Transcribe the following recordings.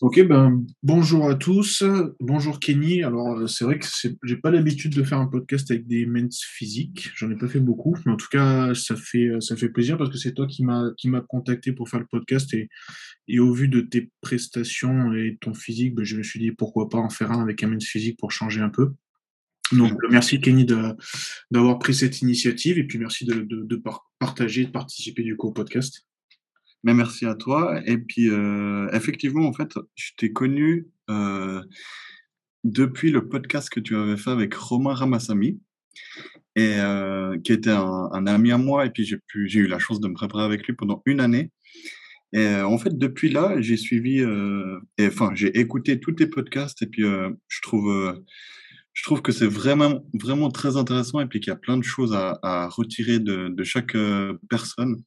Ok, ben bonjour à tous, bonjour Kenny. Alors euh, c'est vrai que j'ai pas l'habitude de faire un podcast avec des mens physiques, j'en ai pas fait beaucoup, mais en tout cas ça fait fait plaisir parce que c'est toi qui m'a qui m'a contacté pour faire le podcast et, au vu de tes prestations et ton physique, ben, je me suis dit pourquoi pas en faire un avec un mens physique pour changer un peu. Donc euh, merci Kenny d'avoir pris cette initiative et puis merci de, de, de par- partager, de participer du coup au podcast. Mais merci à toi. Et puis, euh, effectivement, en fait, je t'ai connu euh, depuis le podcast que tu avais fait avec Romain Ramassami, et, euh, qui était un, ami à moi. Et puis, j'ai eu la chance de me préparer avec lui pendant une année. Et en fait, depuis là, j'ai suivi, enfin, j'ai écouté tous tes podcasts. Et puis, je trouve, je trouve que c'est vraiment, vraiment très intéressant. Et puis, qu'il y a plein de choses à, retirer de, chaque personne.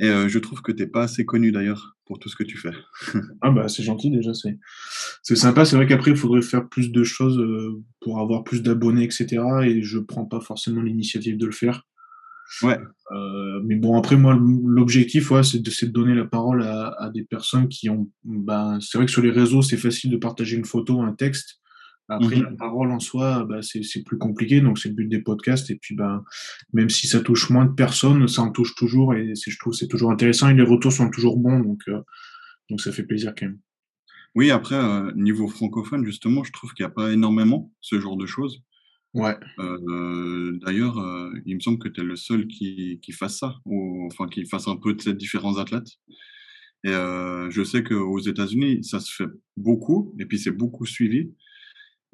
Et euh, je trouve que tu n'es pas assez connu d'ailleurs pour tout ce que tu fais. Ah bah c'est gentil déjà, c'est c'est sympa. C'est vrai qu'après il faudrait faire plus de choses euh, pour avoir plus d'abonnés, etc. Et je prends pas forcément l'initiative de le faire. Ouais, Euh, mais bon après moi l'objectif ouais, c'est de, c'est de donner la parole à, à des personnes qui ont. Ben c'est vrai que sur les réseaux c'est facile de partager une photo, un texte. Après la mhm. parole en soi, bah, c'est plus compliqué. Donc c'est le but des podcasts. Et puis ben même si ça touche moins de personnes, ça en touche toujours et je trouve c'est toujours intéressant et les retours sont toujours bons. Donc euh, donc ça fait plaisir quand même. Oui, après, euh, niveau francophone, justement, je trouve qu'il n'y a pas énormément ce genre de choses. Ouais. Euh, d'ailleurs, il me semble que tu es le seul qui, qui fasse ça, ou enfin qui fasse un peu de ces différents athlètes. Et je sais qu'aux États-Unis, ça se fait beaucoup, et puis c'est beaucoup suivi.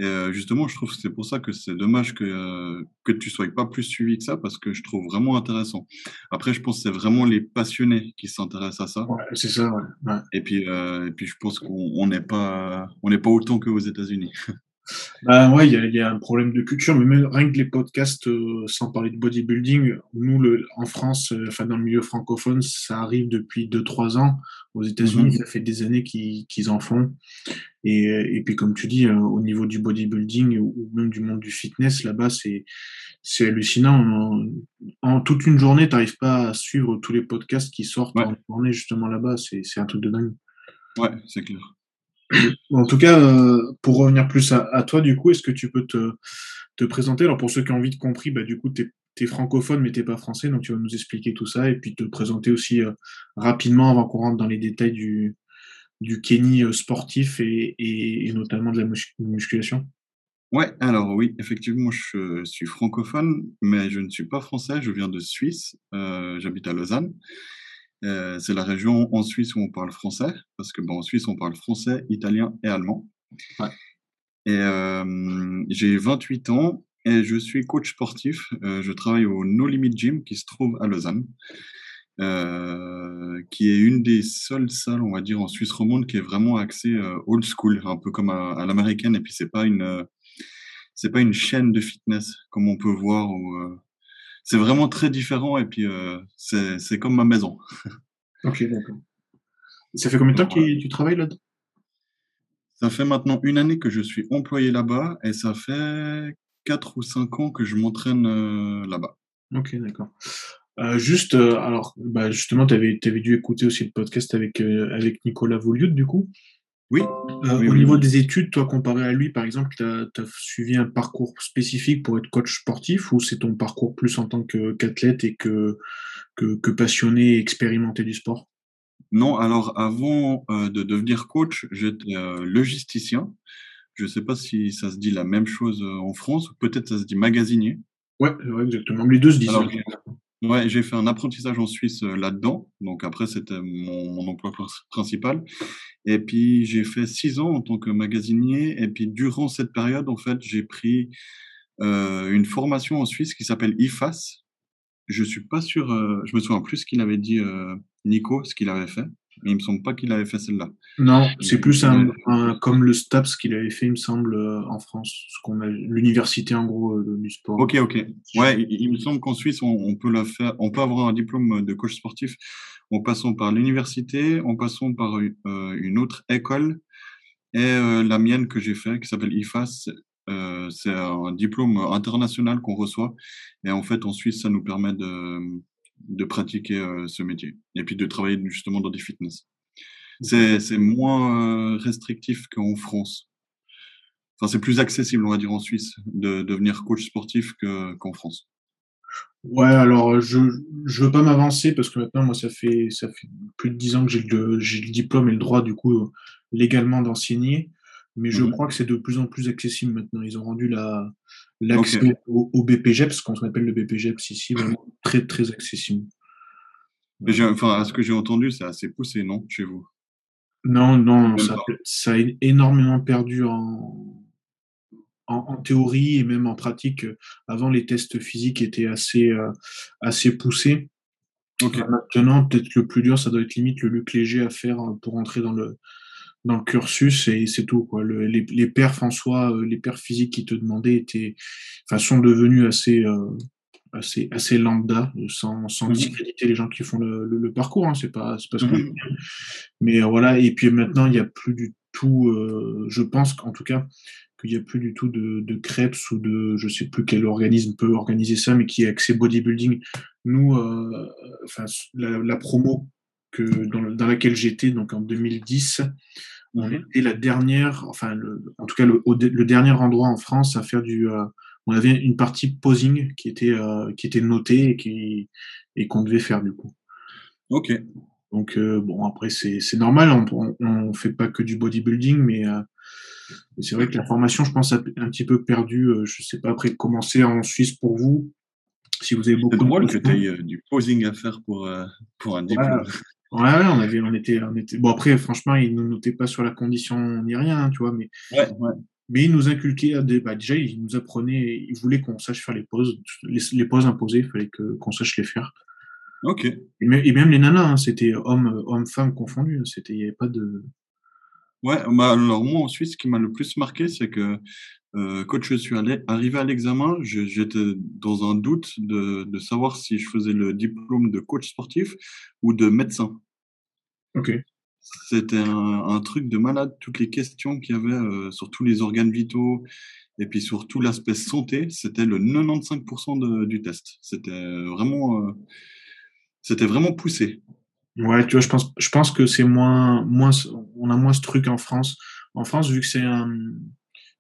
Et euh, justement, je trouve que c'est pour ça que c'est dommage que, euh, que tu sois pas plus suivi que ça, parce que je trouve vraiment intéressant. Après, je pense que c'est vraiment les passionnés qui s'intéressent à ça. Ouais, c'est ça, ouais. Ouais. Et puis, euh, et puis je pense qu'on on n'est pas, on pas autant qu'aux États-Unis. Bah ouais, il y a, il y a un problème de culture, mais même rien que les podcasts, euh, sans parler de bodybuilding, nous, le, en France, euh, enfin dans le milieu francophone, ça arrive depuis deux trois ans. Aux États-Unis, Mhm. ça fait des années qu'ils en font. Et, et puis, comme tu dis, euh, au niveau du bodybuilding ou même du monde du fitness, là-bas, c'est hallucinant. En, en toute une journée, tu n'arrives pas à suivre tous les podcasts qui sortent Ouais, en journée justement là-bas. C'est c'est un truc de dingue. ouais, c'est clair. En tout cas, euh, pour revenir plus à, toi, du coup, est-ce que tu peux te, te présenter? Alors, pour ceux qui ont de compris, bah, du coup, tu es, francophone, mais t'es pas français, donc tu vas nous expliquer tout ça et puis te présenter aussi euh, rapidement avant qu'on rentre dans les détails du, du Kenny euh, sportif et, notamment de la mus- musculation. Ouais, alors oui, effectivement, je suis francophone, mais je ne suis pas français, je viens de Suisse, j'habite à Lausanne. Euh, c'est la région en Suisse où on parle français, parce que bon, en Suisse, on parle français, italien et allemand. Ouais. Et euh, j'ai 28 ans et je suis coach sportif. Euh, je travaille au No Limit Gym qui se trouve à Lausanne, qui est une des seules salles, on va dire, en Suisse romande qui est vraiment axée old school, un peu comme à, à l'américaine. Et puis c'est pas une, c'est pas une chaîne de fitness comme on peut voir. C'est vraiment très différent et puis euh, c'est comme ma maison. Ok, d'accord. Ça fait combien de temps que tu travailles là-dedans? Ça fait maintenant une année que je suis employé là-bas et ça fait quatre ou cinq ans que je m'entraîne euh, là-bas. Ok, d'accord. Euh, juste, alors, bah, justement, tu avais, dû écouter aussi le podcast avec, avec Nicolas Vouliot, du coup. Oui, Euh, oui, au oui, niveau oui. des études, toi, comparé à lui, par exemple, tu as, suivi un parcours spécifique pour être coach sportif ou c'est ton parcours plus en tant que- qu'athlète et que, que, que passionné et expérimenté du sport? Non, alors avant euh, de devenir coach, j'étais euh, logisticien. Je ne sais pas si ça se dit la même chose en France, ou peut-être ça se dit magasinier. Ouais, ouais, exactement. Les deux se disent. Alors, ouais. j'ai fait un apprentissage en Suisse euh, là-dedans. Donc après, c'était mon, emploi pr- principal. Et puis, j'ai fait six ans en tant que magasinier. Et puis, durant cette période, en fait, j'ai pris euh, une formation en Suisse qui s'appelle IFAS. Je suis pas sûr, euh, je me souviens plus ce qu'il avait dit euh, Nico, ce qu'il avait fait. Mais il me semble pas qu'il avait fait celle-là. Non, c'est plus un, comme le STAPS qu'il avait fait, il me semble, euh, en France, ce qu'on a, l'université en gros euh, du sport. Ok, ok. Ouais, il, il me semble qu'en Suisse, on, on peut la faire, on peut avoir un diplôme de coach sportif en passant par l'université, en passant par euh, une autre école et euh, la mienne que j'ai fait, qui s'appelle IFAS. euh, c'est un diplôme international qu'on reçoit. Et en fait, en Suisse, ça nous permet de, de pratiquer euh, ce métier et puis de travailler justement dans des fitness. C'est c'est moins, heu, restrictif qu'en France. Enfin, c'est plus accessible, on va dire, en Suisse de devenir coach sportif que qu'en France. Ouais, alors, je je veux pas m'avancer parce que maintenant, moi, ça fait ça fait plus de 10 ans que j'ai le j'ai le diplôme et le droit, du coup, légalement d'enseigner. Mais je Mmh mh. crois que c'est de plus en plus accessible maintenant. Ils ont rendu la l'accès au au BPJEPS, qu'on appelle le BPJEPS ici, vraiment très, très accessible. Enfin, à ce que j'ai entendu, c'est assez poussé, non, chez vous? Non, non, ça a ça énormément perdu en en en théorie et même en pratique, avant les tests physiques étaient assez, heu, assez poussés. Maintenant, peut-être le plus dur, ça doit être limite le luc léger à faire, heu, pour entrer dans le dans le cursus et c'est tout, quoi. Le les les perfs en soi, heu, les perfs physiques qu'ils te demandaient étaient enfin, sont devenus assez, heu, assez assez lambda, heu, sans sans Mmh mh. discréditer les gens qui font le le le parcours, hein, c'est pas c'est pas ce Mmh que je veux mh. dire. Mais, heu, voilà et puis maintenant, il y a plus du tout, heu, je pense qu'en tout cas, qu'il y a plus du tout de de Krebs ou de je sais plus quel organisme peut organiser ça, mais qui est axé bodybuilding. Nous, heu, enfin la la promo que dans dans laquelle j'étais, donc en 2010, on Mmh mh. était la dernière, enfin le en tout cas le dernier endroit en France à faire du, heu on avait une partie posing qui était, heu, qui était notée et qui et qu'on devait faire, du coup. OK. Donc, heu, bon après c'est c'est normal, on on fait pas que du bodybuilding, mais, c'est vrai que la formation, je pense, a un petit peu perdu, je sais pas après comment c'est en Suisse pour vous, si vous avez C'est beaucoup de drôle que tu aies, du posing à faire pour, un diplôme. Ouais, ouais, on avait on était on était bon après franchement, ils nous notaient pas sur la condition ni rien, hein, tu vois? Mais Ouais, ouais. mais ils nous inculquaient bah, déjà, ils nous apprenaient ils voulaient qu'on sache faire les poses, les s les poses imposées, il fallait que qu'on sache les faire. OK. Et mê et même les nanas, hein, c'était hommes, heu, hommes-femmes confondus, hein, c'était il y avait pas de Ouais, bah, alors moi en Suisse, ce qui m'a le plus marqué, c'est que, heu, quand je suis allé arrivé à l'examen, j'étais dans un doute de de savoir si je faisais le diplôme de coach sportif ou de médecin. OK. C'était un un truc de malade, toutes les questions qu'il y avait, heu, sur tous les organes vitaux et puis sur tout l'aspect santé, c'était le 95 % de du test. C'était, vraiment, c'était vraiment poussé. Ouais, tu vois, je pense je pense que c'est moins moins on a moins ce truc en France. En France, vu que c'est un,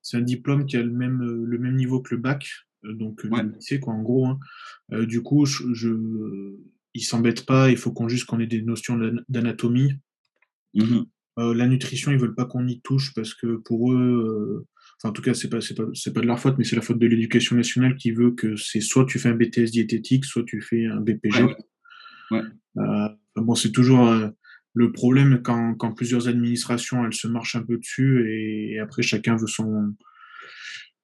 c'est un diplôme qui a le même, heu, le même niveau que le bac, heu, donc, Ouais. le lycée quoi, en gros, hein, du coup, je je ils s'embêtent pas, il faut qu'on juste qu'on ait des notions d'ana d'anatomie. Mmh la nutrition, ils veulent pas qu'on y touche parce que pour eux, enfin en tout cas, c'est pas c'est pas de leur faute, mais c'est la faute de l'éducation nationale qui veut que c'est soit tu fais un BTS diététique, soit tu fais un ouais. Ouais. Enfin bon, c'est toujours, le problème quand quand plusieurs administrations, elles se marchent un peu dessus et après chacun veut son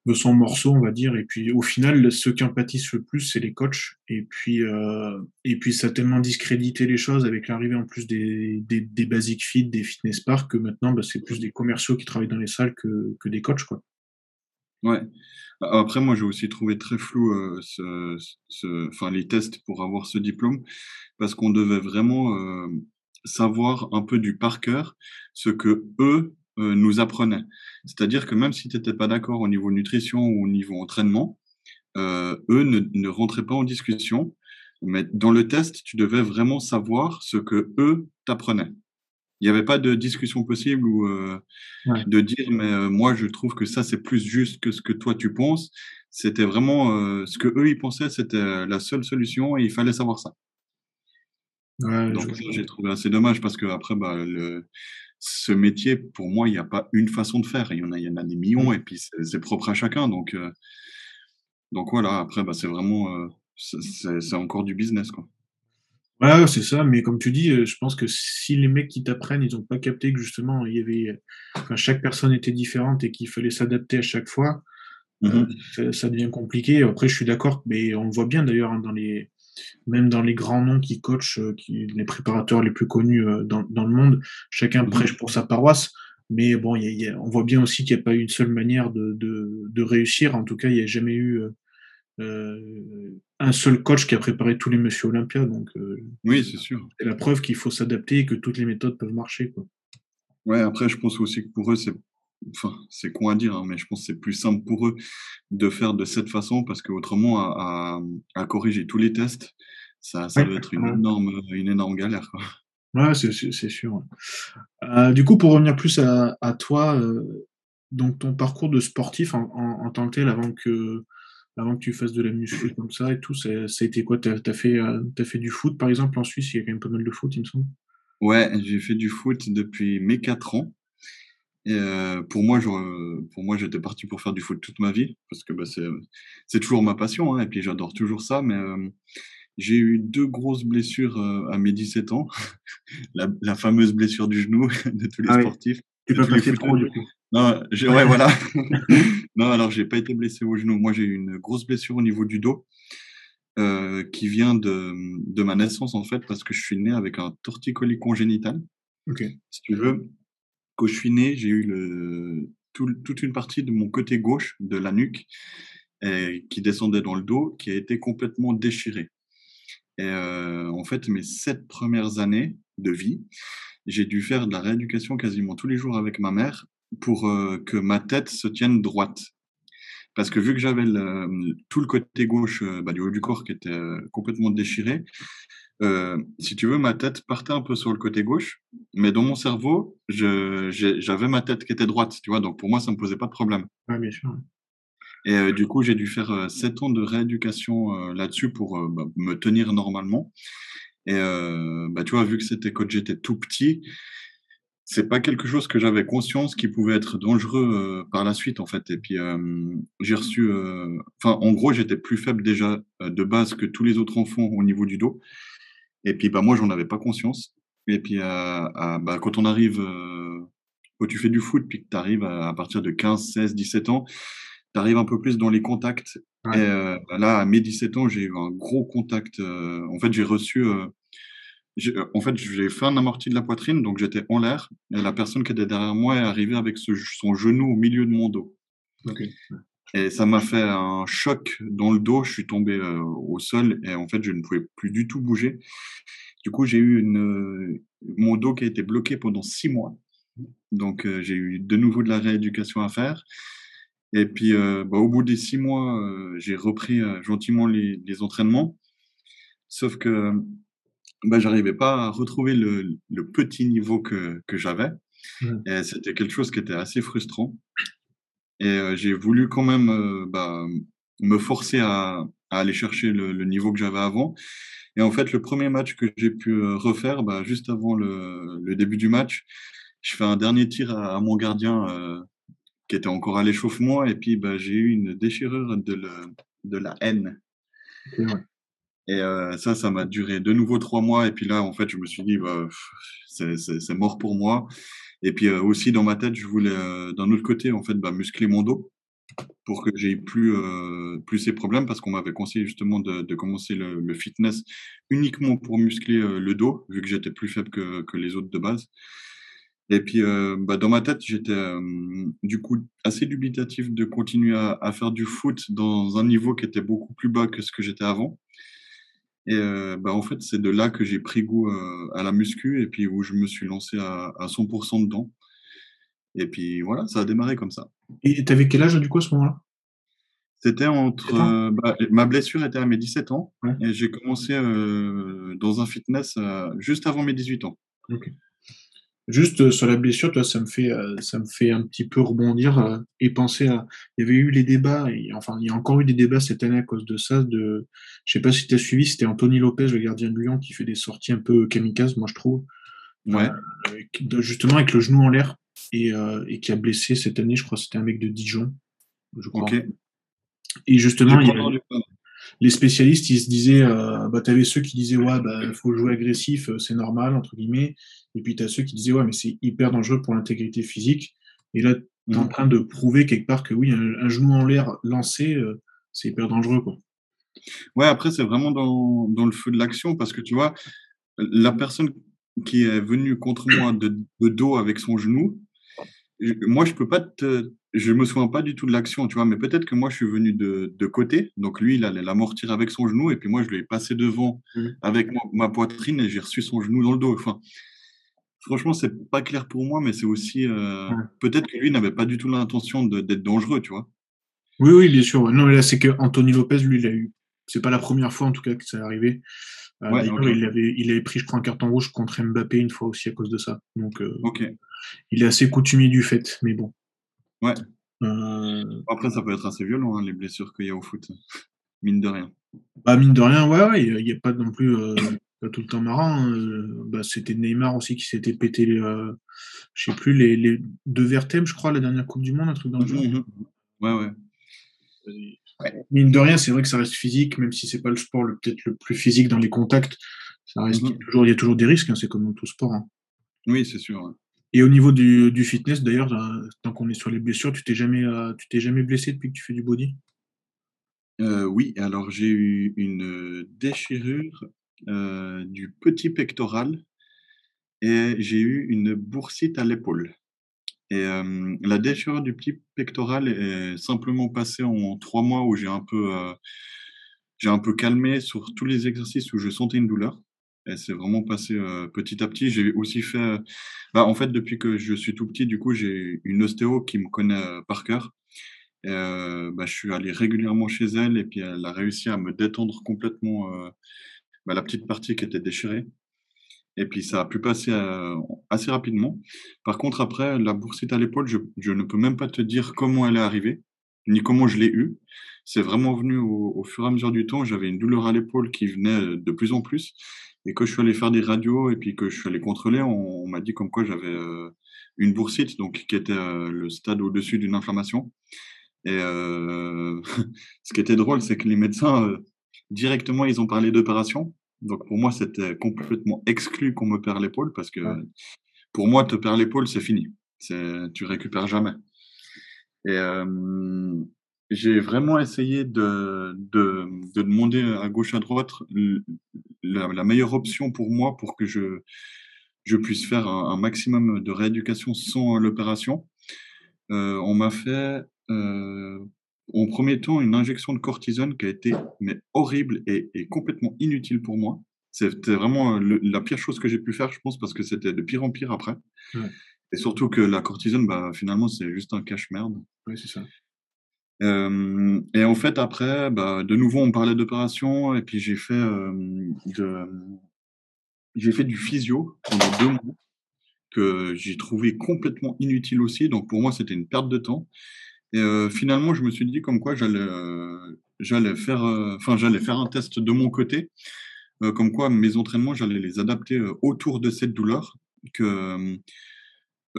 veut son morceau, on va dire et puis au final, ceux qui en pâtissent le plus, c'est les coachs et puis, heu, et puis ça a tellement discrédité les choses avec l'arrivée en plus des des des Basic Fit, des Fitness Park que maintenant, bah, c'est plus des commerciaux qui travaillent dans les salles que que des coachs, quoi. Ouais. A après moi, j'ai aussi trouvé très flou, heu, ce ce enfin les tests pour avoir ce diplôme parce qu'on devait vraiment, hem, savoir un peu du par cœur ce qu'eux, heu, nous apprenaient. C'est-à-dire que même si tu étais pas d'accord au niveau nutrition ou au niveau entraînement, heu, eux ne ne rentraient pas en discussion, mais dans le test, tu devais vraiment savoir ce qu'eux t'apprenaient. Il y avait pas de discussion possible ou, Ouais. de dire: «Mais, moi je trouve que ça, c'est plus juste que ce que toi tu penses». C'était vraiment, ce qu'eux ils pensaient, c'était la seule solution et il fallait savoir ça. Ouais, Donc ça, j'ai trouvé assez dommage parce qu'après, bah, le ce métier, pour moi, il y a pas une façon de faire. Il y en a il y en a des Mmh. millions et puis c'est c'est propre à chacun donc heu donc voilà, après, bah, c'est vraiment, heu, c'est c'est c'est encore du business, quoi. Ouais, c'est ça, mais comme tu dis, heu, je pense que si les mecs qui t'apprennent, ils ont pas capté que justement il y avait, enfin chaque personne était différente et qu'il fallait s'adapter à chaque fois, Mmh ça devient compliqué. Après, je suis d'accord, mais on le voit bien d'ailleurs, hein, dans les même dans les grands noms qui coachent, heu, qui les préparateurs les plus connus, heu, dans dans le monde, chacun Mmh mh. prêche pour sa paroisse. Mais bon, il y a il y a on voit bien aussi qu'il y a pas une seule manière de de de réussir. En tout cas, il y a jamais eu, heu, un seul coach qui a préparé tous les Monsieur Olympia, donc Oui, c'est sûr. c'est la preuve qu'il faut s'adapter et que toutes les méthodes peuvent marcher, quoi. Ouais, après, je pense aussi que pour eux, c'est enfin, c'est con à dire, hein, mais je pense c'est plus simple pour eux de faire de cette façon parce qu'autrement à à, à corriger tous les tests, ça ça Ouais, doit être une ouais. énorme, une énorme galère, quoi. Ouais, c'est sûr. Euh, du coup, pour revenir plus à, à toi, euh, donc ton parcours de sportif en, en, en tant que tel, avant que, avant que tu fasses de la muscu comme ça et tout, ça, ça a été quoi? T'as, t'as fait, euh, t'as fait du foot, par exemple, en Suisse, il y a quand même pas mal de foot, il me semble. Ouais, j'ai fait du foot depuis mes 4 ans. Et euh, pour moi, je, pour moi, j'étais parti pour faire du foot toute ma vie, parce que bah, c'est, c'est toujours ma passion, hein, et puis j'adore toujours ça. Mais euh, j'ai eu deux grosses blessures euh, à mes 17 ans, la, la fameuse blessure du genou de tous les Ah oui, sportifs, tu de peux passer pro, du coup. Non, ouais, voilà. Non, alors j'ai pas été blessé au genou. Moi, j'ai eu une grosse blessure au niveau du dos, euh, qui vient de, de ma naissance en fait, parce que je suis né avec un torticolis congénital. Ok. Si tu veux, quand je suis né, j'ai eu le, tout- toute une partie de mon côté gauche de la nuque et qui descendait dans le dos, qui a été complètement déchirée. Et euh, en fait, mes sept premières années de vie, j'ai dû faire de la rééducation quasiment tous les jours avec ma mère pour euh, que ma tête se tienne droite. Parce que vu que j'avais tout le côté gauche euh, bah, du haut du corps qui était complètement déchiré, euh, si tu veux, ma tête partait un peu sur le côté gauche, mais dans mon cerveau, j'avais ma tête qui était droite, tu vois, donc pour moi, ça me posait pas de problème. Ouais, bien sûr. Et euh, du coup, j'ai dû faire euh, sept ans de rééducation euh, là-dessus pour bah, me tenir normalement. Et bah, tu vois, vu que c'était quand j'étais tout petit, c'est pas quelque chose que j'avais conscience qui pouvait être dangereux par la suite, en fait. Et puis, j'ai reçu, enfin, en gros, j'étais plus faible déjà de base que tous les autres enfants au niveau du dos. Et puis, bah, moi, j'en avais pas conscience. Et puis, euh, à- bah, quand on arrive, euh, quand tu fais du foot, puis que tu arrives à, à partir de 15, 16, 17 ans, tu arrives un peu plus dans les contacts. Et euh, bah, là, à mes 17 ans, j'ai eu un gros contact. euh, en fait, j'ai reçu, euh, euh, en fait, j'ai fait un amorti de la poitrine, donc j'étais en l'air. Et la personne qui était derrière moi est arrivée avec ce- son genou au milieu de mon dos. Ok. Et ça m'a fait un choc dans le dos. Je suis tombé euh, au sol et en fait, je ne pouvais plus du tout bouger. Du coup, j'ai eu une, euh, mon dos qui a été bloqué pendant six mois. Donc, euh, j'ai eu de nouveau de la rééducation à faire. Et puis, bah, au bout des six mois, j'ai repris gentiment les, les entraînements. Sauf que bah, j'arrivais pas à retrouver le, le petit niveau que, que j'avais. Mm. Et c'était quelque chose qui était assez frustrant. Et euh, j'ai voulu quand même euh, bah, me forcer à, à aller chercher le, le niveau que j'avais avant. Et en fait, le premier match que j'ai pu euh, refaire, bah, juste avant le, le début du match, je fais un dernier tir à, à mon gardien euh, qui était encore à l'échauffement. Et puis, bah, j'ai eu une déchirure de, le, de la haine. Ouais. Et euh, ça, ça m'a duré de nouveau trois mois. Et puis là, en fait, je me suis dit, bah, c'est mort pour moi. Et puis euh, aussi, dans ma tête, je voulais, euh, d'un autre côté, en fait, bah, muscler mon dos pour que j'ai plus, euh, plus ces problèmes parce qu'on m'avait conseillé justement de, de commencer le, le fitness uniquement pour muscler le dos, vu que j'étais plus faible que, que les autres de base. Et puis, bah, dans ma tête, j'étais du coup assez dubitatif de continuer à, à faire du foot dans un niveau qui était beaucoup plus bas que ce que j'étais avant. Et euh, bah, en fait, c'est de là que j'ai pris goût euh, à la muscu et puis où je me suis lancé à, à 100% dedans. Et puis voilà, ça a démarré comme ça. Et t'avais quel âge, du coup, à ce moment-là? C'était entre. 17 ans? euh, bah, ma blessure était à mes 17 ans Ouais. et j'ai commencé dans un fitness juste avant mes 18 ans. Juste euh, sur la blessure, toi, ça me fait, euh, ça me fait un petit peu rebondir euh, et penser à. Il y avait eu les débats, et, enfin, il y a encore eu des débats cette année à cause de ça. De, je sais pas si tu as suivi, c'était Anthony Lopez, le gardien de Lyon, qui fait des sorties un peu kamikazes, moi, je trouve. Ouais. Euh, justement, avec le genou en l'air et, euh, et qui a blessé cette année, je crois c'était un mec de Dijon, je crois. Ok. Et justement, il avait-. Les spécialistes, ils se disaient, euh, bah, t'avais ceux qui disaient, ouais, bah, faut jouer agressif, euh, c'est normal, entre guillemets. Et puis t'as ceux qui disaient, ouais, mais c'est hyper dangereux pour l'intégrité physique. Et là, t'es en Mhm. train de prouver quelque part que oui, un, un genou en l'air lancé, euh, c'est hyper dangereux, quoi. Ouais, après, c'est vraiment dans, dans le feu de l'action parce que tu vois, la personne qui est venue contre moi de, de dos avec son genou, je- moi, je peux pas te. Je me souviens pas du tout de l'action, tu vois, mais peut-être que moi, je suis venu de, de côté. Donc, lui, il allait l'amortir avec son genou, et puis moi, je lui ai passé devant Mhm. avec ma, ma poitrine et j'ai reçu son genou dans le dos. Enfin, franchement, c'est pas clair pour moi, mais c'est aussi. euh. Peut-être que lui n'avait pas du tout l'intention d'être dangereux, tu vois. Oui, oui, bien sûr. Non, mais là, c'est que Anthony Lopez, lui, il a eu. C'est pas la première fois, en tout cas, que ça est arrivé. il, avait, il avait pris, je crois, un carton rouge contre Mbappé une fois aussi à cause de ça. Donc, il est assez coutumier du fait, mais bon. Ouais. Après, ça peut être assez violent, hein, les blessures qu'il y a au foot. Mine de rien. Bah, mine de rien, ouais, il n'y a, pas non plus tout le temps marrant. Hein. Bah, c'était Neymar aussi qui s'était pété, les, je sais plus, les, les, deux vertèbres, je crois, la dernière Coupe du Monde, un truc dans le genre. Mmh ouais, ouais. Mine de rien, c'est vrai que ça reste physique, même si c'est pas le sport peut-être le plus physique dans les contacts. Ça reste mmh toujours, il y a toujours des risques, hein, c'est comme dans tout sport. Hein. Oui, c'est sûr. Et au niveau du, du fitness, d'ailleurs, tant qu'on est sur les blessures, tu t'es jamais, tu t'es jamais blessé depuis que tu fais du body? Euh, Oui, alors j'ai eu une déchirure euh, du petit pectoral et j'ai eu une boursite à l'épaule. Et la déchirure du petit pectoral est simplement passée en trois mois où j'ai un peu, j'ai un peu calmé sur tous les exercices où je sentais une douleur. Et c'est vraiment passé petit à petit. J'ai aussi fait, bah, en fait, depuis que je suis tout petit, du coup, j'ai une ostéo qui me connaît par cœur. Bah, je suis allé régulièrement chez elle et puis elle a réussi à me détendre complètement bah, la petite partie qui était déchirée. Et puis ça a pu passer euh, assez rapidement. Par contre, après, la boursite à l'épaule, je, ne peux même pas te dire comment elle est arrivée, ni comment je l'ai eue. C'est vraiment venu au, fur et à mesure du temps. J'avais une douleur à l'épaule qui venait de plus en plus. Et que je suis allé faire des radios et puis que je suis allé contrôler, on, m'a dit comme quoi j'avais euh, une boursite, donc qui était euh, le stade au-dessus d'une inflammation. Et ce qui était drôle, c'est que les médecins, directement, ils ont parlé d'opération. Donc pour moi, c'était complètement exclu qu'on me perd l'épaule parce que pour moi, te perdre l'épaule, c'est fini. Tu récupères jamais. Et j'ai vraiment essayé de, de, de, demander à gauche, à droite la, meilleure option pour moi pour que je, je puisse faire un, maximum de rééducation sans l'opération. Euh, on m'a fait euh, en premier temps une injection de cortisone qui a été mais horrible et, complètement inutile pour moi. C'était vraiment la pire chose que j'ai pu faire, je pense, parce que c'était de pire en pire après. Et surtout que la cortisone, bah, finalement, c'est juste un cache-merde. Oui, c'est ça. Et en fait, après, bah, de nouveau, on parlait d'opération, et puis j'ai fait, fait du physio pendant deux mois, que j'ai trouvé complètement inutile aussi. Donc pour moi, c'était une perte de temps. Et finalement, je me suis dit comme quoi j'allais j'allais faire, enfin faire un test de mon côté, comme quoi mes entraînements, j'allais les adapter autour de cette douleur. Que,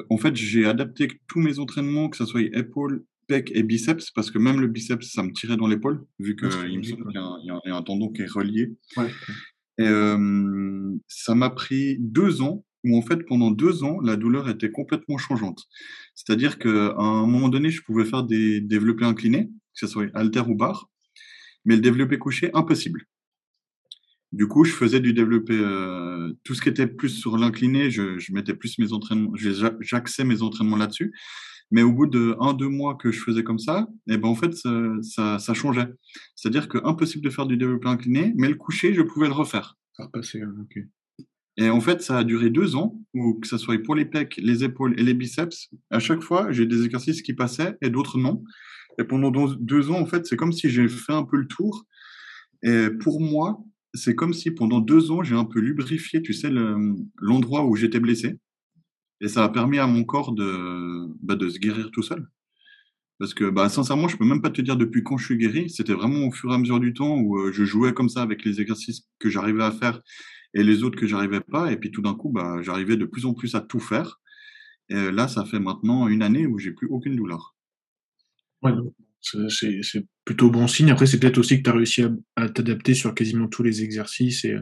en fait, j'ai adapté tous mes entraînements, que ce soit épaules, pec et biceps, parce que même le biceps, ça me tirait dans l'épaule, vu qu'il me semble qu'il y, a un tendon qui est relié. Et ça m'a pris deux ans où en fait pendant deux ans la douleur était complètement changeante. C'est-à-dire qu'à un moment donné, je pouvais faire des développés inclinés, que ce soit alter ou barre, mais le développé couché, impossible. Du coup, je faisais du développé, euh, tout ce qui était plus sur l'incliné, je, je, mettais plus mes entraînements, j'axais mes entraînements là-dessus. Mais au bout de un, deux mois que je faisais comme ça, et eh ben en fait, ça, ça, changeait. C'est-à-dire que impossible de faire du développé incliné, mais le coucher, je pouvais le refaire. Ça repassait, ok. Et en fait, ça a duré deux ans, où que ce soit pour les pecs, les épaules et les biceps, à chaque fois, j'ai des exercices qui passaient et d'autres non. Et pendant deux ans, en fait, c'est comme si j'ai fait un peu le tour. Et pour moi, c'est comme si pendant deux ans, j'ai un peu lubrifié, tu sais, l'endroit où j'étais blessé. Et ça a permis à mon corps de, bah, se guérir tout seul. Parce que, bah, sincèrement, je peux même pas te dire depuis quand je suis guéri. C'était vraiment au fur et à mesure du temps où euh, je jouais comme ça avec les exercices que j'arrivais à faire et les autres que j'arrivais pas. Et puis tout d'un coup, bah, j'arrivais de plus en plus à tout faire. Et là, ça fait maintenant une année où j'ai plus aucune douleur. Ouais, c'est plutôt bon signe. Après, c'est peut-être aussi que tu as réussi à, t'adapter sur quasiment tous les exercices et,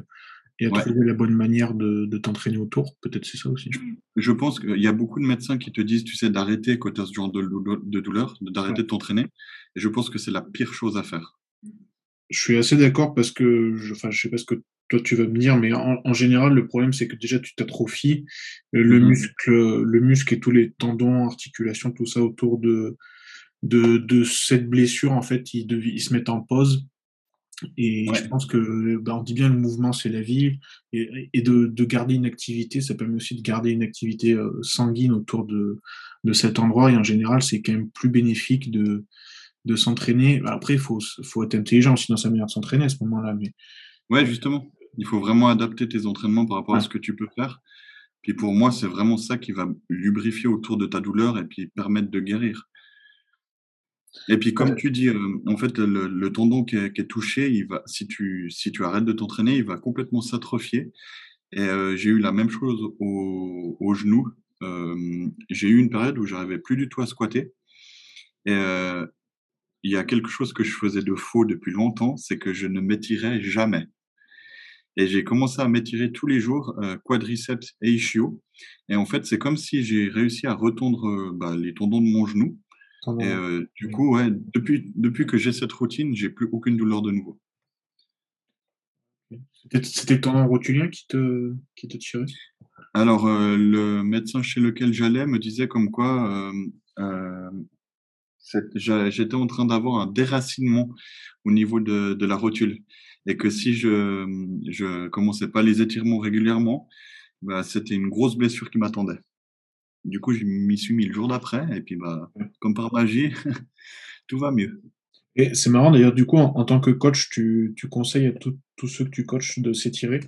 et à trouver la bonne manière de, de t'entraîner autour. Peut-être c'est ça aussi. Je pense qu'il y a beaucoup de médecins qui te disent, tu sais, d'arrêter quand tu as ce genre de, de douleur, d'arrêter de t'entraîner. Et je pense que c'est la pire chose à faire. Je suis assez d'accord parce que, je, enfin, je sais pas ce que toi tu vas me dire, mais en, général, le problème c'est que déjà tu t'atrophies le mmh muscle, le muscle et tous les tendons, articulations, tout ça autour de, de, de cette blessure, en fait, ils, ils se mettent en pause. Et je pense que, bah, on dit bien le mouvement, c'est la vie. Et, et de, de, garder une activité, ça permet aussi de garder une activité euh, sanguine autour de, de cet endroit. Et en général, c'est quand même plus bénéfique de, de s'entraîner. Après, il faut, faut être intelligent, sinon ça meilleur de s'entraîner à ce moment-là. Mais Ouais, justement. Il faut vraiment adapter tes entraînements par rapport à ce que tu peux faire. Puis pour moi, c'est vraiment ça qui va lubrifier autour de ta douleur et puis permettre de guérir. Et puis comme tu dis, en fait, le tendon qui est touché, il va si tu si tu arrêtes de t'entraîner, il va complètement s'atrophier. Et j'ai eu la même chose au au genou. j'ai eu une période où j'arrivais plus du tout à squatter. Et il y a quelque chose que je faisais de faux depuis longtemps, c'est que je ne m'étirais jamais. Et j'ai commencé à m'étirer tous les jours, quadriceps et ischio. Et en fait, c'est comme si j'ai réussi à retondre, bah, les tendons de mon genou et du coup, ouais, depuis depuis que j'ai cette routine, j'ai plus aucune douleur de nouveau. C'était le tendon rotulien qui te qui te tirait? Alors, le médecin chez lequel j'allais me disait comme quoi, hem, j'étais en train d'avoir un déracinement au niveau de de la rotule et que si je, je commençais pas les étirements régulièrement, bah, c'était une grosse blessure qui m'attendait. Du coup, je m'y suis mis le jour d'après et puis, bah, comme par magie, tout va mieux. Et c'est marrant d'ailleurs, du coup, en tant que coach, tu tu conseilles à tous ceux que tu coaches de s'étirer?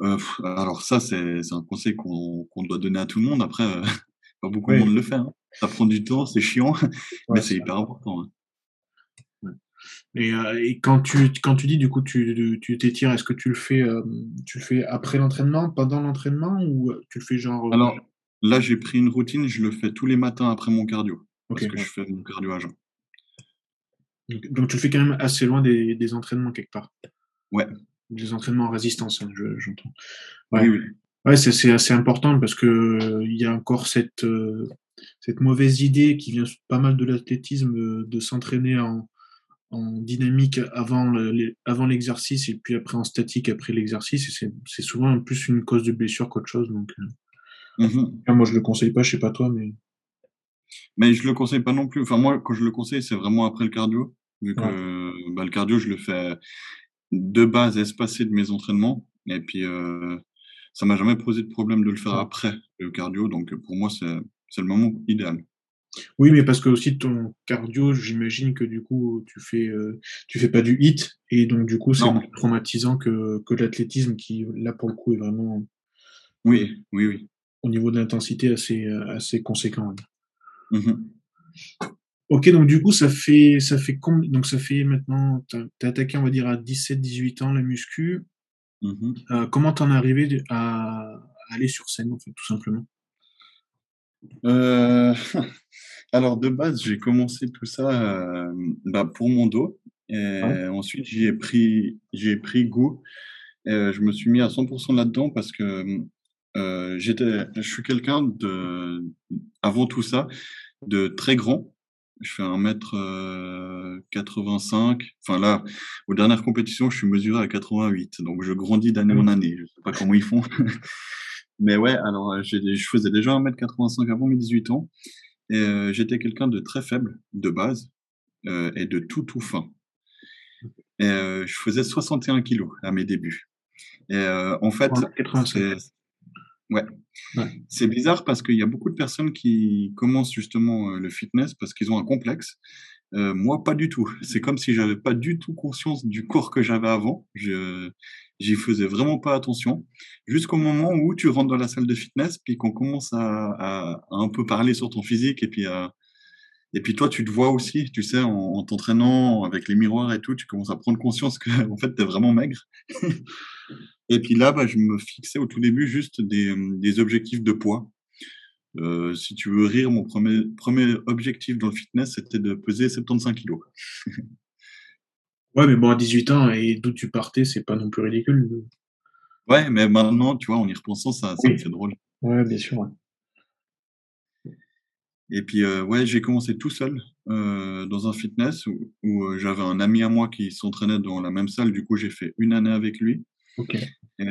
Heu, alors ça, c'est un conseil qu'on doit donner à tout le monde. Après, heu, pas beaucoup de monde le fait, hein. Ça prend du temps, c'est chiant, mais Ouais, c'est hyper important, hein. Ouais. Et quand tu quand tu dis du coup tu tu t'étires, est-ce que tu le fais, tu le fais après l'entraînement, pendant l'entraînement ou, tu le fais genre, Alors, là, j'ai pris une routine, je le fais tous les matins après mon cardio, parce que je fais mon cardio à jeun. Donc donc tu le fais quand même assez loin des des entraînements quelque part? Ouais. Des entraînements en résistance, hein, je j'entends. Oui, Ouais. oui. Ouais, c'est assez important parce que, heu, il y a encore cette, heu, cette mauvaise idée qui vient pas mal de l'athlétisme, heu, de s'entraîner en en dynamique avant le les avant l'exercice et puis après en statique après l'exercice c'est souvent plus une cause de blessure qu'autre chose donc Mmh mh. moi je le conseille pas, je sais pas toi mais Mais je le conseille pas non plus. Enfin moi, quand je le conseille, c'est vraiment après le cardio, vu Ouais. que, bah, le cardio, je le fais de base espacé de mes entraînements et puis, heu, ça m'a jamais posé de problème de le faire Ouais. après le cardio donc pour moi, c'est le moment idéal. Oui, mais parce qu'aussi ton cardio, j'imagine que du coup tu fais, heu, tu fais pas du HIIT et donc du coup c'est moins traumatisant que que l'athlétisme qui, là, pour le coup, est vraiment, Oui, oui, oui. Au niveau de l'intensité assez, heu, assez conséquent, ouais. Mmh mh. OK, donc du coup, ça fait ça fait donc ça fait maintenant tu as attaqué, on va dire, à 17-18 ans la muscu. Mh. Heu, comment tu en es arrivé à aller sur scène, en fait, tout simplement? Heu, alors de base, j'ai commencé tout ça, hem, bah, pour mon dos et ensuite j'y ai pris ai pris goût et je me suis mis à 100 % là-dedans parce que, heu, j'étais je suis quelqu'un de avant tout ça, de très grand. Je fais 1 m, heu, 85. Enfin là, aux dernières compétitions, je suis mesuré à 88, donc je grandis d'année en année. Je sais pas comment ils font. Mais ouais, alors, des je faisais déjà 1 m 85 avant mes 18 ans et j'étais quelqu'un de très faible, de base, et de tout, tout fin et je faisais 61 kilogrammes à mes débuts et en fait, 1 m 85. c'est ouais, Ouais. c'est bizarre parce qu'il y a beaucoup de personnes qui commencent justement, heu, le fitness parce qu'ils ont un complexe. Heu, moi, pas du tout. C'est comme si j'avais pas du tout conscience du corps que j'avais avant. Je j'y faisais vraiment pas attention jusqu'au moment où tu rentres dans la salle de fitness, puis qu'on commence à à à un peu parler sur ton physique et puis, heu et puis toi, tu te vois aussi, tu sais, en en t'entraînant avec les miroirs et tout, tu commences à prendre conscience qu'en fait, tu es vraiment maigre et puis là, bah, je me fixais au tout début juste des, des objectifs de poids. Heu, si tu veux rire, mon 1er 1er objectif dans le fitness, c'était de peser 75 kilogrammes. Ouais, mais bon, à 18 ans et d'où tu partais, c'est pas non plus ridicule. Ouais, mais maintenant, tu vois, en y repensant, ça ça me Oui. fait drôle. Ouais, bien sûr, ouais. Et puis, heu, ouais, j'ai commencé tout seul, heu, dans un fitness où où, heu, j'avais un ami à moi qui s'entraînait dans la même salle. Du coup, j'ai fait 1 année avec lui et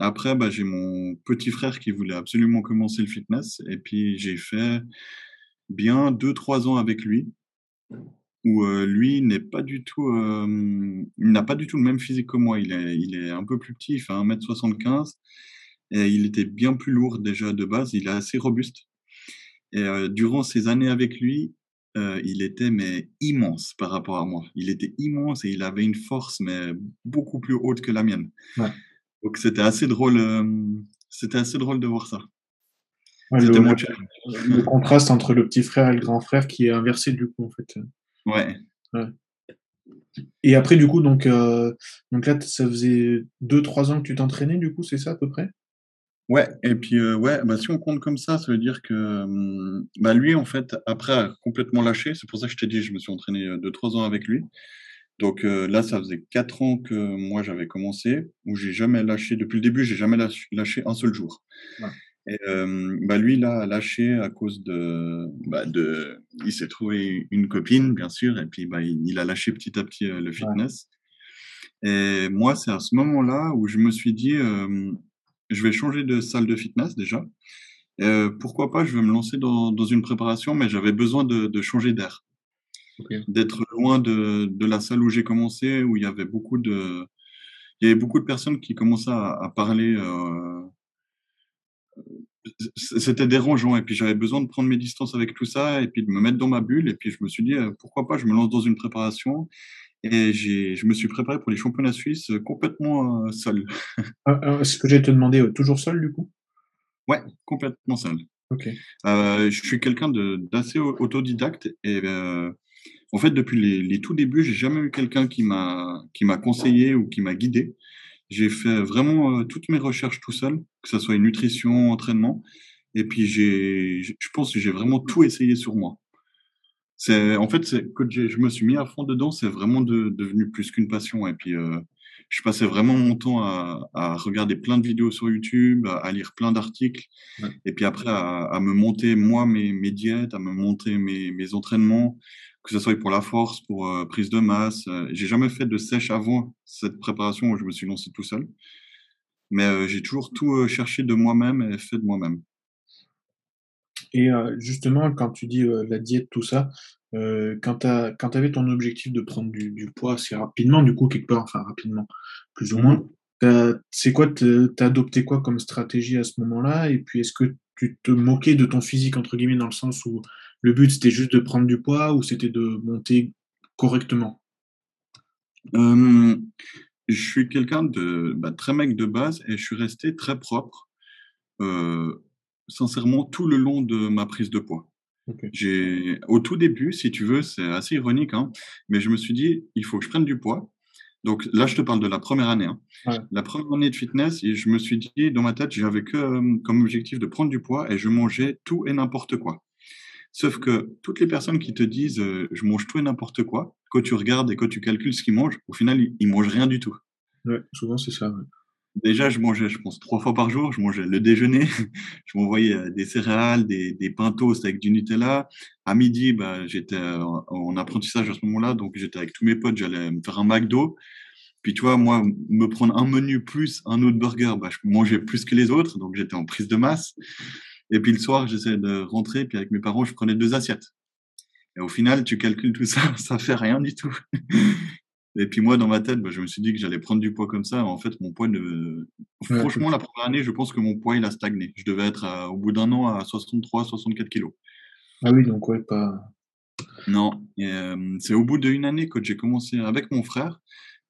après, bah, j'ai mon petit frère qui voulait absolument commencer le fitness et puis j'ai fait bien 2-3 ans avec lui où, lui n'est pas du tout, il n'a pas du tout le même physique que moi. Il est il est un peu plus petit, il fait 1 m 75 et il était bien plus lourd déjà de base. Il est assez robuste et heu, durant ces années avec lui, euh, il était mais immense par rapport à moi. Il était immense et il avait une force mais beaucoup plus haute que la mienne. Ouais. Donc c'était assez drôle, euh, c'était assez drôle de voir ça. Ouais, le, mon contraste entre le petit frère et le grand frère qui est inversé du coup en fait. Ouais. Et après du coup donc euh, donc là ça faisait deux trois ans que tu t'entraînais du coup c'est ça à peu près? Ouais, et puis euh, ouais, bah, si on compte comme ça, ça veut dire que hum, bah, lui, en fait, après, a complètement lâché. C'est pour ça que je t'ai dit, je me suis entraîné euh, deux, trois ans avec lui. Donc euh, là, ça faisait quatre ans que moi j'avais commencé, où j'ai jamais lâché, depuis le début, j'ai jamais lâché, un seul jour. Ouais. Et euh, bah, lui, là, a lâché à cause de, bah, de, il s'est trouvé une copine, bien sûr, et puis bah, il, il a lâché petit à petit euh, le fitness. Et moi, c'est à ce moment-là où je me suis dit, euh, je vais changer de salle de fitness déjà. Euh, pourquoi pas, je vais me lancer dans, dans une préparation, mais j'avais besoin de, de changer d'air, d'être loin de, de la salle où j'ai commencé, où il y avait beaucoup de, il y avait beaucoup de personnes qui commençaient à, à parler. euh, c'était dérangeant, et puis j'avais besoin de prendre mes distances avec tout ça, et puis de me mettre dans ma bulle, et puis je me suis dit, euh, pourquoi pas, je me lance dans une préparation, et j'ai, je me suis préparé pour les championnats suisses euh, complètement euh, seul. Ah, ah, ce que j'allais te demander euh, toujours seul du coup? Ouais, complètement seul. Ok. Euh, je suis quelqu'un d'assez au- autodidacte et euh, en fait depuis les, les tout débuts, j'ai jamais eu quelqu'un qui m'a qui m'a conseillé ou qui m'a guidé. J'ai fait vraiment euh, toutes mes recherches tout seul, que ce soit nutrition, entraînement, et puis j'ai, j'ai- je pense que j'ai vraiment tout essayé sur moi. C'est en fait c'est quand je me suis mis à fond dedans, c'est vraiment de- devenu plus qu'une passion et puis euh, je passais vraiment mon temps à, à regarder plein de vidéos sur YouTube, à, à lire plein d'articles. Ouais. Et puis après, à, à me monter moi mes, mes diètes, à me monter mes, mes entraînements, que ce soit pour la force, pour euh, prise de masse. Euh, J'ai jamais fait de sèche avant cette préparation où je me suis lancé tout seul. Mais euh, j'ai toujours tout euh, cherché de moi-même et fait de moi-même. Et euh, justement, quand tu dis euh, la diète, tout ça, euh, quand tu avais ton objectif de prendre du, du poids assez rapidement, du coup, quelque part, enfin rapidement, plus ou moins, c'est quoi, t'as adopté quoi comme stratégie à ce moment-là? Et puis, est-ce que tu te moquais de ton physique, entre guillemets, dans le sens où le but c'était juste de prendre du poids ou c'était de monter correctement? Je suis quelqu'un de bah, très mec de base et je suis resté très propre, sincèrement, tout le long de ma prise de poids. J'ai, au tout début, si tu veux, c'est assez ironique, hein, mais je me suis dit, il faut que je prenne du poids. Donc là, je te parle de la première année. hein. Ouais. La première année de fitness, et je me suis dit, dans ma tête, j'avais que euh, comme objectif de prendre du poids et je mangeais tout et n'importe quoi. Sauf que toutes les personnes qui te disent, euh, je mange tout et n'importe quoi, quand tu regardes et quand tu calcules ce qu'ils mangent, au final, ils, ils mangent rien du tout. Ouais, souvent c'est ça. ouais. Déjà, je mangeais, je pense, trois fois par jour. Je mangeais le déjeuner. je m'envoyais euh, des céréales, des, des pains avec du Nutella. À midi, bah, j'étais euh, en en apprentissage à ce moment-là. Donc, j'étais avec tous mes potes. J'allais me faire un McDo. Puis, tu vois, moi, me prendre un menu plus un autre burger, bah, je mangeais plus que les autres. Donc, j'étais en prise de masse. Et puis, le soir, j'essayais de rentrer. Puis, avec mes parents, je prenais deux assiettes. Et au final, tu calcules tout ça, ça fait rien du tout. Et puis moi, dans ma tête, bah, je me suis dit que j'allais prendre du poids comme ça. En fait, mon poids ne... Ouais, Franchement, la première année, je pense que mon poids, il a stagné. Je devais être, à- au bout d'un an, à 63, 64 kilos. Ah oui, donc ouais, pas. Non, euh, c'est au bout d'une année que j'ai commencé avec mon frère,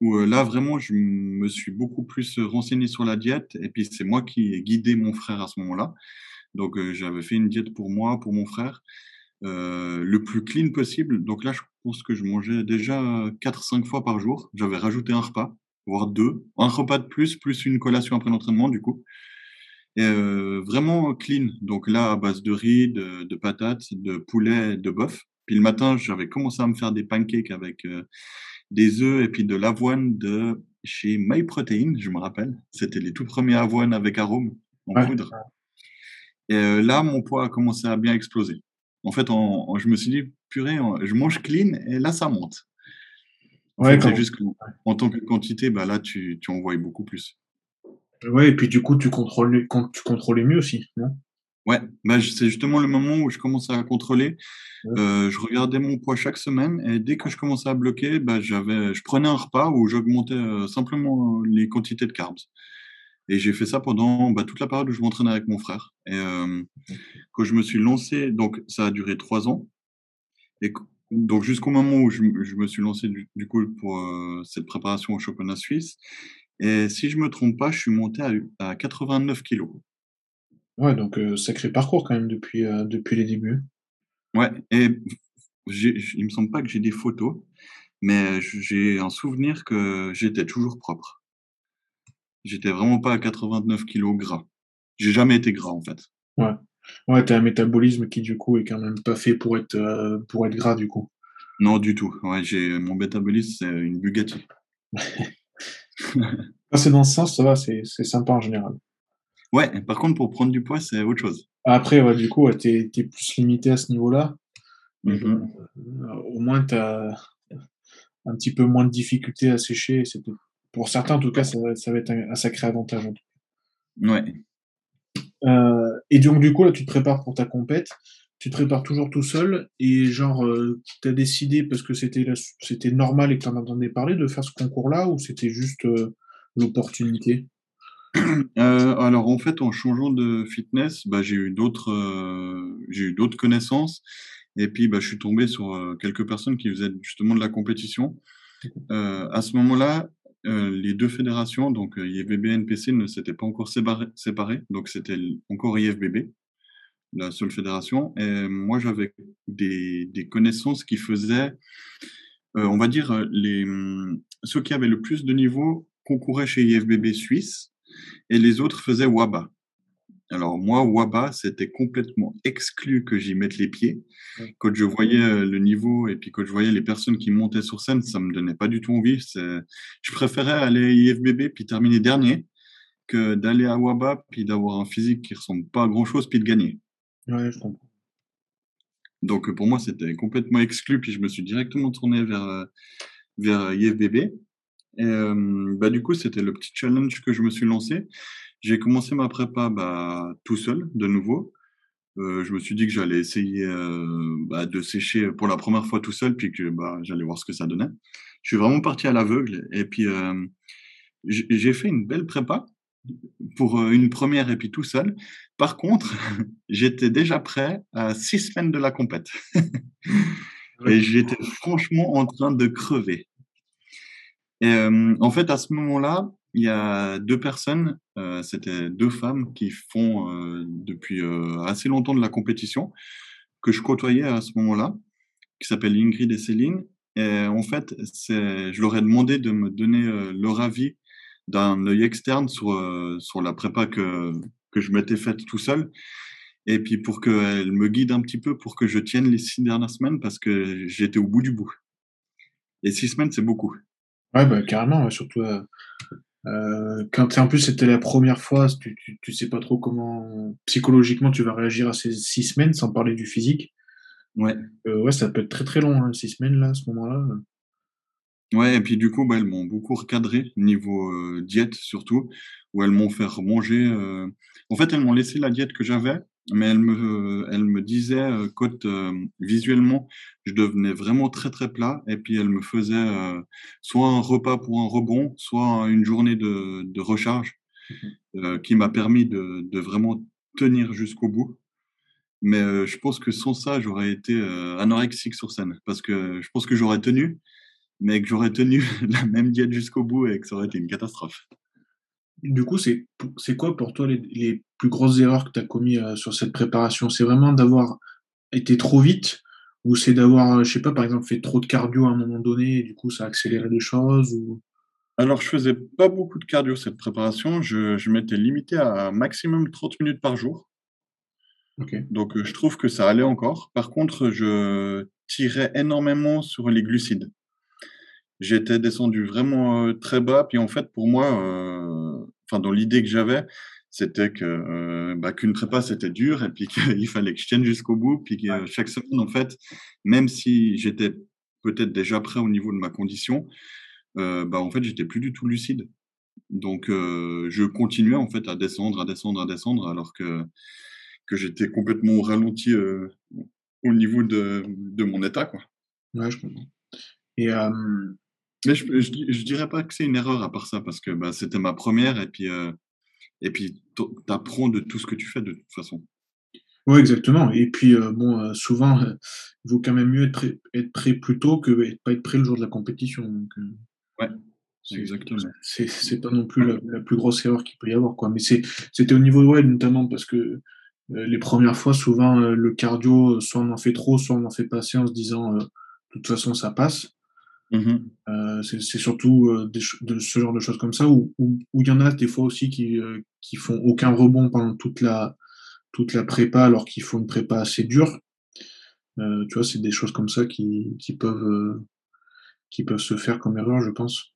où euh, là, vraiment, je me suis beaucoup plus renseigné sur la diète. Et puis, c'est moi qui ai guidé mon frère à ce moment-là. Donc, euh, j'avais fait une diète pour moi, pour mon frère, le plus clean possible. Donc là, je pense que je mangeais déjà 4-5 fois par jour. J'avais rajouté un repas, voire deux. Un repas de plus, plus une collation après l'entraînement, du coup. Et euh, vraiment clean. Donc là, à base de riz, de, de patates, de poulet, de bœuf. Puis le matin, j'avais commencé à me faire des pancakes avec euh, des œufs et puis de l'avoine de chez MyProtein, je me rappelle. C'était les tout premiers avoines avec arôme en Ouais. poudre. Et euh, là, mon poids a commencé à bien exploser. En fait, en- en- je me suis dit, purée, je mange clean et là, ça monte. Ouais, c'est juste qu'en en tant que quantité, bah là, tu, tu en voyais beaucoup plus. Ouais, et puis du coup, tu contrôles, con- tu contrôlais mieux aussi, non? Ouais, bah, c'est justement le moment où je commençais à contrôler. Ouais. Euh, je regardais mon poids chaque semaine et dès que je commençais à bloquer, bah, j'avais, je prenais un repas où j'augmentais euh, simplement les quantités de carbs. Et j'ai fait ça pendant bah, toute la période où je m'entraînais avec mon frère. Et euh, quand je me suis lancé, donc ça a duré trois ans. Et donc jusqu'au moment où je, je, me suis lancé du, du coup pour euh, cette préparation au championnat suisse. Et si je me trompe pas, je suis monté à, à 89 kilos. Ouais, donc euh, sacré parcours quand même depuis, euh, depuis les débuts. Ouais, et il me semble pas que j'ai des photos, mais j'ai un souvenir que j'étais toujours propre. J'étais vraiment pas à 89 kilos gras. J'ai jamais été gras en fait. Ouais. Ouais, tu as un métabolisme qui, du coup, est quand même pas fait pour être, euh, pour être gras, du coup. Non, du tout. Ouais, j'ai mon métabolisme, c'est une Bugatti. c'est dans ce sens, ça va, c'est sympa en général. Ouais, par contre, pour prendre du poids, c'est autre chose. Après, ouais, du coup, tu es, plus limité à ce niveau-là. Mmh au moins, tu as un petit peu moins de difficultés à sécher. Pour certains, en tout cas, ça, ça va être un, un sacré avantage. Ouais. Euh, et donc, du coup, là, tu te prépares pour ta compète. Tu te prépares toujours tout seul. Et genre, euh, tu as décidé, parce que c'était c'était normal et que tu en entendais parler, de faire ce concours-là ou c'était juste euh, l'opportunité? Alors en fait, en changeant de fitness, bah, j'ai eu d'autres, j'ai eu d'autres connaissances et puis bah, je suis tombé sur quelques personnes qui faisaient justement de la compétition. à ce moment-là, euh, les deux fédérations, donc IFBB et NPC, ne s'étaient pas encore séparées, donc c'était encore IFBB, la seule fédération. Et moi, j'avais des, connaissances qui faisaient, euh, on va dire, ceux qui avaient le plus de niveau concouraient chez IFBB Suisse et les autres faisaient WABA. Alors moi, Waba, c'était complètement exclu que j'y mette les pieds. Quand je voyais euh, le niveau et puis quand je voyais les personnes qui montaient sur scène, ça me donnait pas du tout envie. Je préférais aller à IFBB puis terminer dernier que d'aller à Waba puis d'avoir un physique qui ressemble pas à grand chose puis de gagner. Ouais, je comprends. Donc pour moi, c'était complètement exclu puis je me suis directement tourné vers euh, vers IFBB. Et euh, bah, du coup, c'était le petit challenge que je me suis lancé. J'ai commencé ma prépa bah, tout seul, de nouveau. Euh, je me suis dit que j'allais essayer euh, bah, de sécher pour la première fois tout seul, puis que bah, j'allais voir ce que ça donnait. Je suis vraiment parti à l'aveugle, et puis euh, j'ai fait une belle prépa pour une première, et puis tout seul. Par contre, j'étais déjà prêt à six semaines de la compète. et j'étais franchement en train de crever. Et en fait, à ce moment-là, il y a deux personnes, euh, c'était deux femmes qui font euh, depuis euh, assez longtemps de la compétition, que je côtoyais à ce moment-là, qui s'appellent Ingrid et Céline. Et en fait, je leur ai demandé de me donner leur avis d'un œil externe sur, sur la prépa que, que je m'étais faite tout seul. Et puis pour qu'elles me guident un petit peu pour que je tienne les six dernières semaines parce que j'étais au bout du bout. Et six semaines, c'est beaucoup. Ouais, bah, carrément, surtout euh, quand en plus c'était la première fois, tu, tu, sais pas trop comment psychologiquement tu vas réagir à ces six semaines, sans parler du physique. Ouais. Euh, ouais, ça peut être très très long, hein, six semaines là, à ce moment-là. Ouais, et puis du coup, bah, elles m'ont beaucoup recadré niveau euh, diète surtout, où elles m'ont fait manger. En fait, elles m'ont laissé la diète que j'avais, mais elle me, elle me disait euh, quand euh, visuellement je devenais vraiment très très plat et puis elle me faisait euh, soit un repas pour un rebond, soit une journée de, de recharge mmh qui m'a permis de, de, vraiment tenir jusqu'au bout. Mais je pense que sans ça, j'aurais été anorexique sur scène parce que je pense que j'aurais tenu, mais que j'aurais tenu la même diète jusqu'au bout et que ça aurait été une catastrophe. Du coup, c'est quoi pour toi les, les, plus grosses erreurs que tu as commises euh, sur cette préparation? C'est vraiment d'avoir été trop vite ou c'est d'avoir, euh, je sais pas, par exemple, fait trop de cardio à un moment donné et du coup ça a accéléré les choses ou... Alors, je faisais pas beaucoup de cardio cette préparation. Je, je m'étais limité à un maximum 30 minutes par jour. Donc, euh, je trouve que ça allait encore. Par contre, je tirais énormément sur les glucides. J'étais descendu vraiment très bas. Puis en fait, pour moi, enfin dans l'idée que j'avais, c'était que euh, bah, qu'une prépa c'était dur et puis qu'il fallait que je tienne jusqu'au bout, puis que chaque semaine en fait, même si j'étais peut-être déjà prêt au niveau de ma condition, euh, bah en fait j'étais plus du tout lucide. Donc euh, je continuais en fait à descendre, à descendre, à descendre, alors que que j'étais complètement ralenti au niveau de, de mon état quoi. Ouais, je comprends. Et mais je, je, dirais pas que c'est une erreur à part ça, parce que bah, c'était ma première, et puis, et puis tu apprends de tout ce que tu fais de toute façon. Ouais, exactement. Et puis, heu, bon, heu, souvent, heu, il vaut quand même mieux être prêt être prêt plus tôt que et pas être prêt le jour de la compétition, donc Ouais, c'est exactement. c'est pas non plus la la plus grosse erreur qu'il peut y avoir, quoi. Mais c'était au niveau ouais, notamment parce que, les premières fois, souvent, le cardio, soit on en fait trop, soit on en fait pas assez en se disant, «De toute façon, ça passe». Heu, c'est surtout, des ch de ce genre de choses comme ça où il y en a des fois aussi qui, heu, qui font aucun rebond pendant toute la toute la prépa alors qu'ils font une prépa assez dure. Tu vois, c'est des choses comme ça qui qui peuvent, qui peuvent se faire comme erreur, je pense.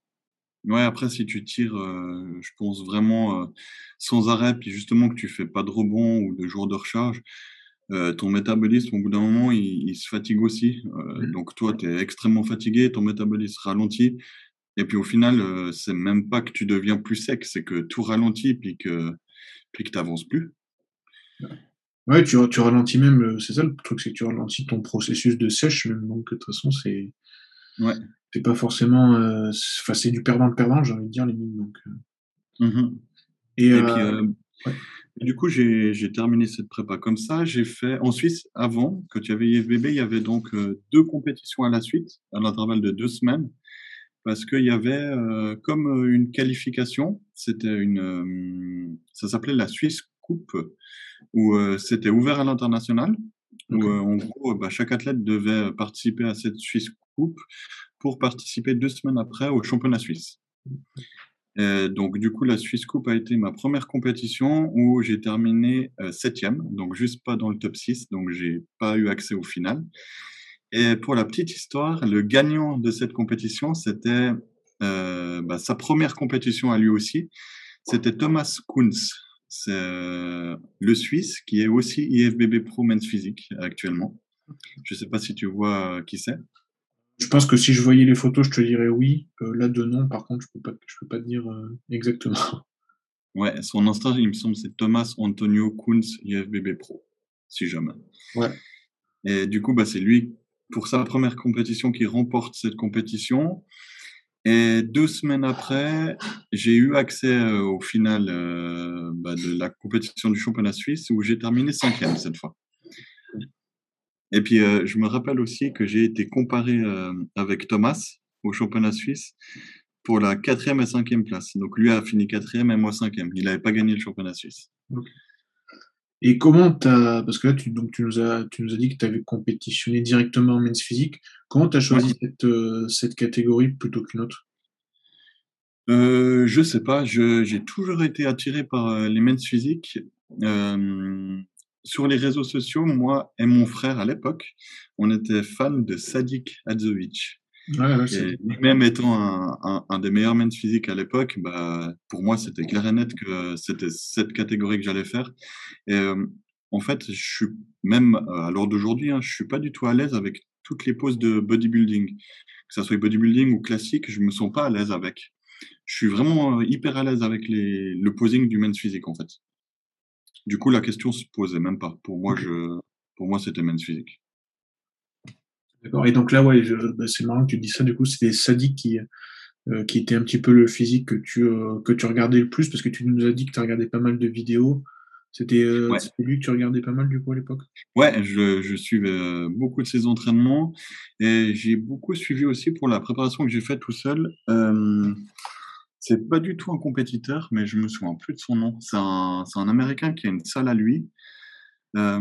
Ouais, après si tu tires, je pense vraiment, sans arrêt, puis justement que tu fais pas de rebond ou de jours de recharge, heu, ton métabolisme au bout d'un moment il il se fatigue aussi. Heu, Mmh. donc toi tu es extrêmement fatigué, ton métabolisme ralentit et puis au final, heu, c'est même pas que tu deviens plus sec, c'est que tout ralentit puis que puis que tu avances plus. Ouais. Ouais, tu ra tu ralentis même, heu, c'est ça le truc, c'est que tu ralentis ton processus de sèche même, donc de toute façon c'est Ouais. c'est pas forcément, enfin c'est du perdant-perdant, j'ai envie de dire limite donc heu Mmh mh. et Et puis, du coup j'ai terminé cette prépa comme ça. J'ai fait en Suisse avant, quand il y avait IFBB, il y avait donc, heu, 2 compétitions à la suite, à l'intervalle de 2 semaines. Parce qu'il y avait, heu, comme, heu, une qualification, c'était une, ça s'appelait la Swiss Coupe où, c'était ouvert à l'international, où, en gros, bah, chaque athlète devait, participer à cette Swiss Coupe pour participer 2 semaines après au championnat suisse. Et donc du coup, la Swiss Coupe a été ma 1re compétition où j'ai terminé, heu, 7e, donc juste pas dans le top 6, donc j'ai pas eu accès aux finales. Et pour la petite histoire, le gagnant de cette compétition, c'était, heu, bah, sa 1re compétition à lui aussi, c'était Thomas Kunz. Le Suisse qui est aussi IFBB Pro Men's Physique actuellement. Je sais pas si tu vois, qui c'est? Je pense que si je voyais les photos, je te dirais oui. Heu, là de nom par contre, je peux pas je peux pas te dire, heu, exactement. Ouais, son Insta, il me semble, c'est Thomas Antonio Kunz IFBB Pro, si jamais. Ouais. Et du coup, bah, c'est lui, pour sa 1re compétition, qui remporte cette compétition. Et 2 semaines après, j'ai eu accès, heu, aux finales, heu, bah, de la compétition du championnat suisse où j'ai terminé 5e cette fois. Et puis, heu, je me rappelle aussi que j'ai été comparé, hem, avec Thomas au championnat suisse pour la 4e et 5e place. Donc lui a fini 4e et moi 5e. Il avait pas gagné le championnat suisse. Et comment tu as parce que là tu donc tu nous as tu nous as dit que tu avais compétitionné directement en Men's Physique. Comment tu as Ouais. choisi cette, heu, cette catégorie plutôt qu'une autre? Je sais pas, j'ai toujours été attiré par, les Men's Physique. Hem, sur les réseaux sociaux, moi et mon frère à l'époque, on était fans de Sadik Hadzovic. Ouais, ouais, lui-même étant un un un des meilleurs Men's Physique à l'époque, bah, pour moi, c'était clair et net que c'était cette catégorie que j'allais faire. Et hem, en fait, je suis même, heu, à l'heure d'aujourd'hui, hein, je suis pas du tout à l'aise avec toutes les poses de bodybuilding. Que ça soit bodybuilding ou classique, je me sens pas à l'aise avec. Je suis vraiment, heu, hyper à l'aise avec les le posing du Men's Physique, en fait. Du coup, la question se posait même pas. Pour moi, je pour moi, c'était Men's Physique. D'accord et donc là, ouais, bah, c'est marrant que tu dises ça, du coup, c'était Sadik qui, heu, qui était un petit peu le physique que tu, heu, que tu regardais le plus parce que tu nous as dit que tu regardé pas mal de vidéos. C'était, Ouais. c'était lui que tu regardais pas mal, du coup, à l'époque? Ouais, je je suivais, beaucoup de ses entraînements et j'ai beaucoup suivi aussi pour la préparation que j'ai faite tout seul. C'est pas du tout un compétiteur, mais je me souviens plus de son nom. C'est un un américain qui a une salle à lui. Ça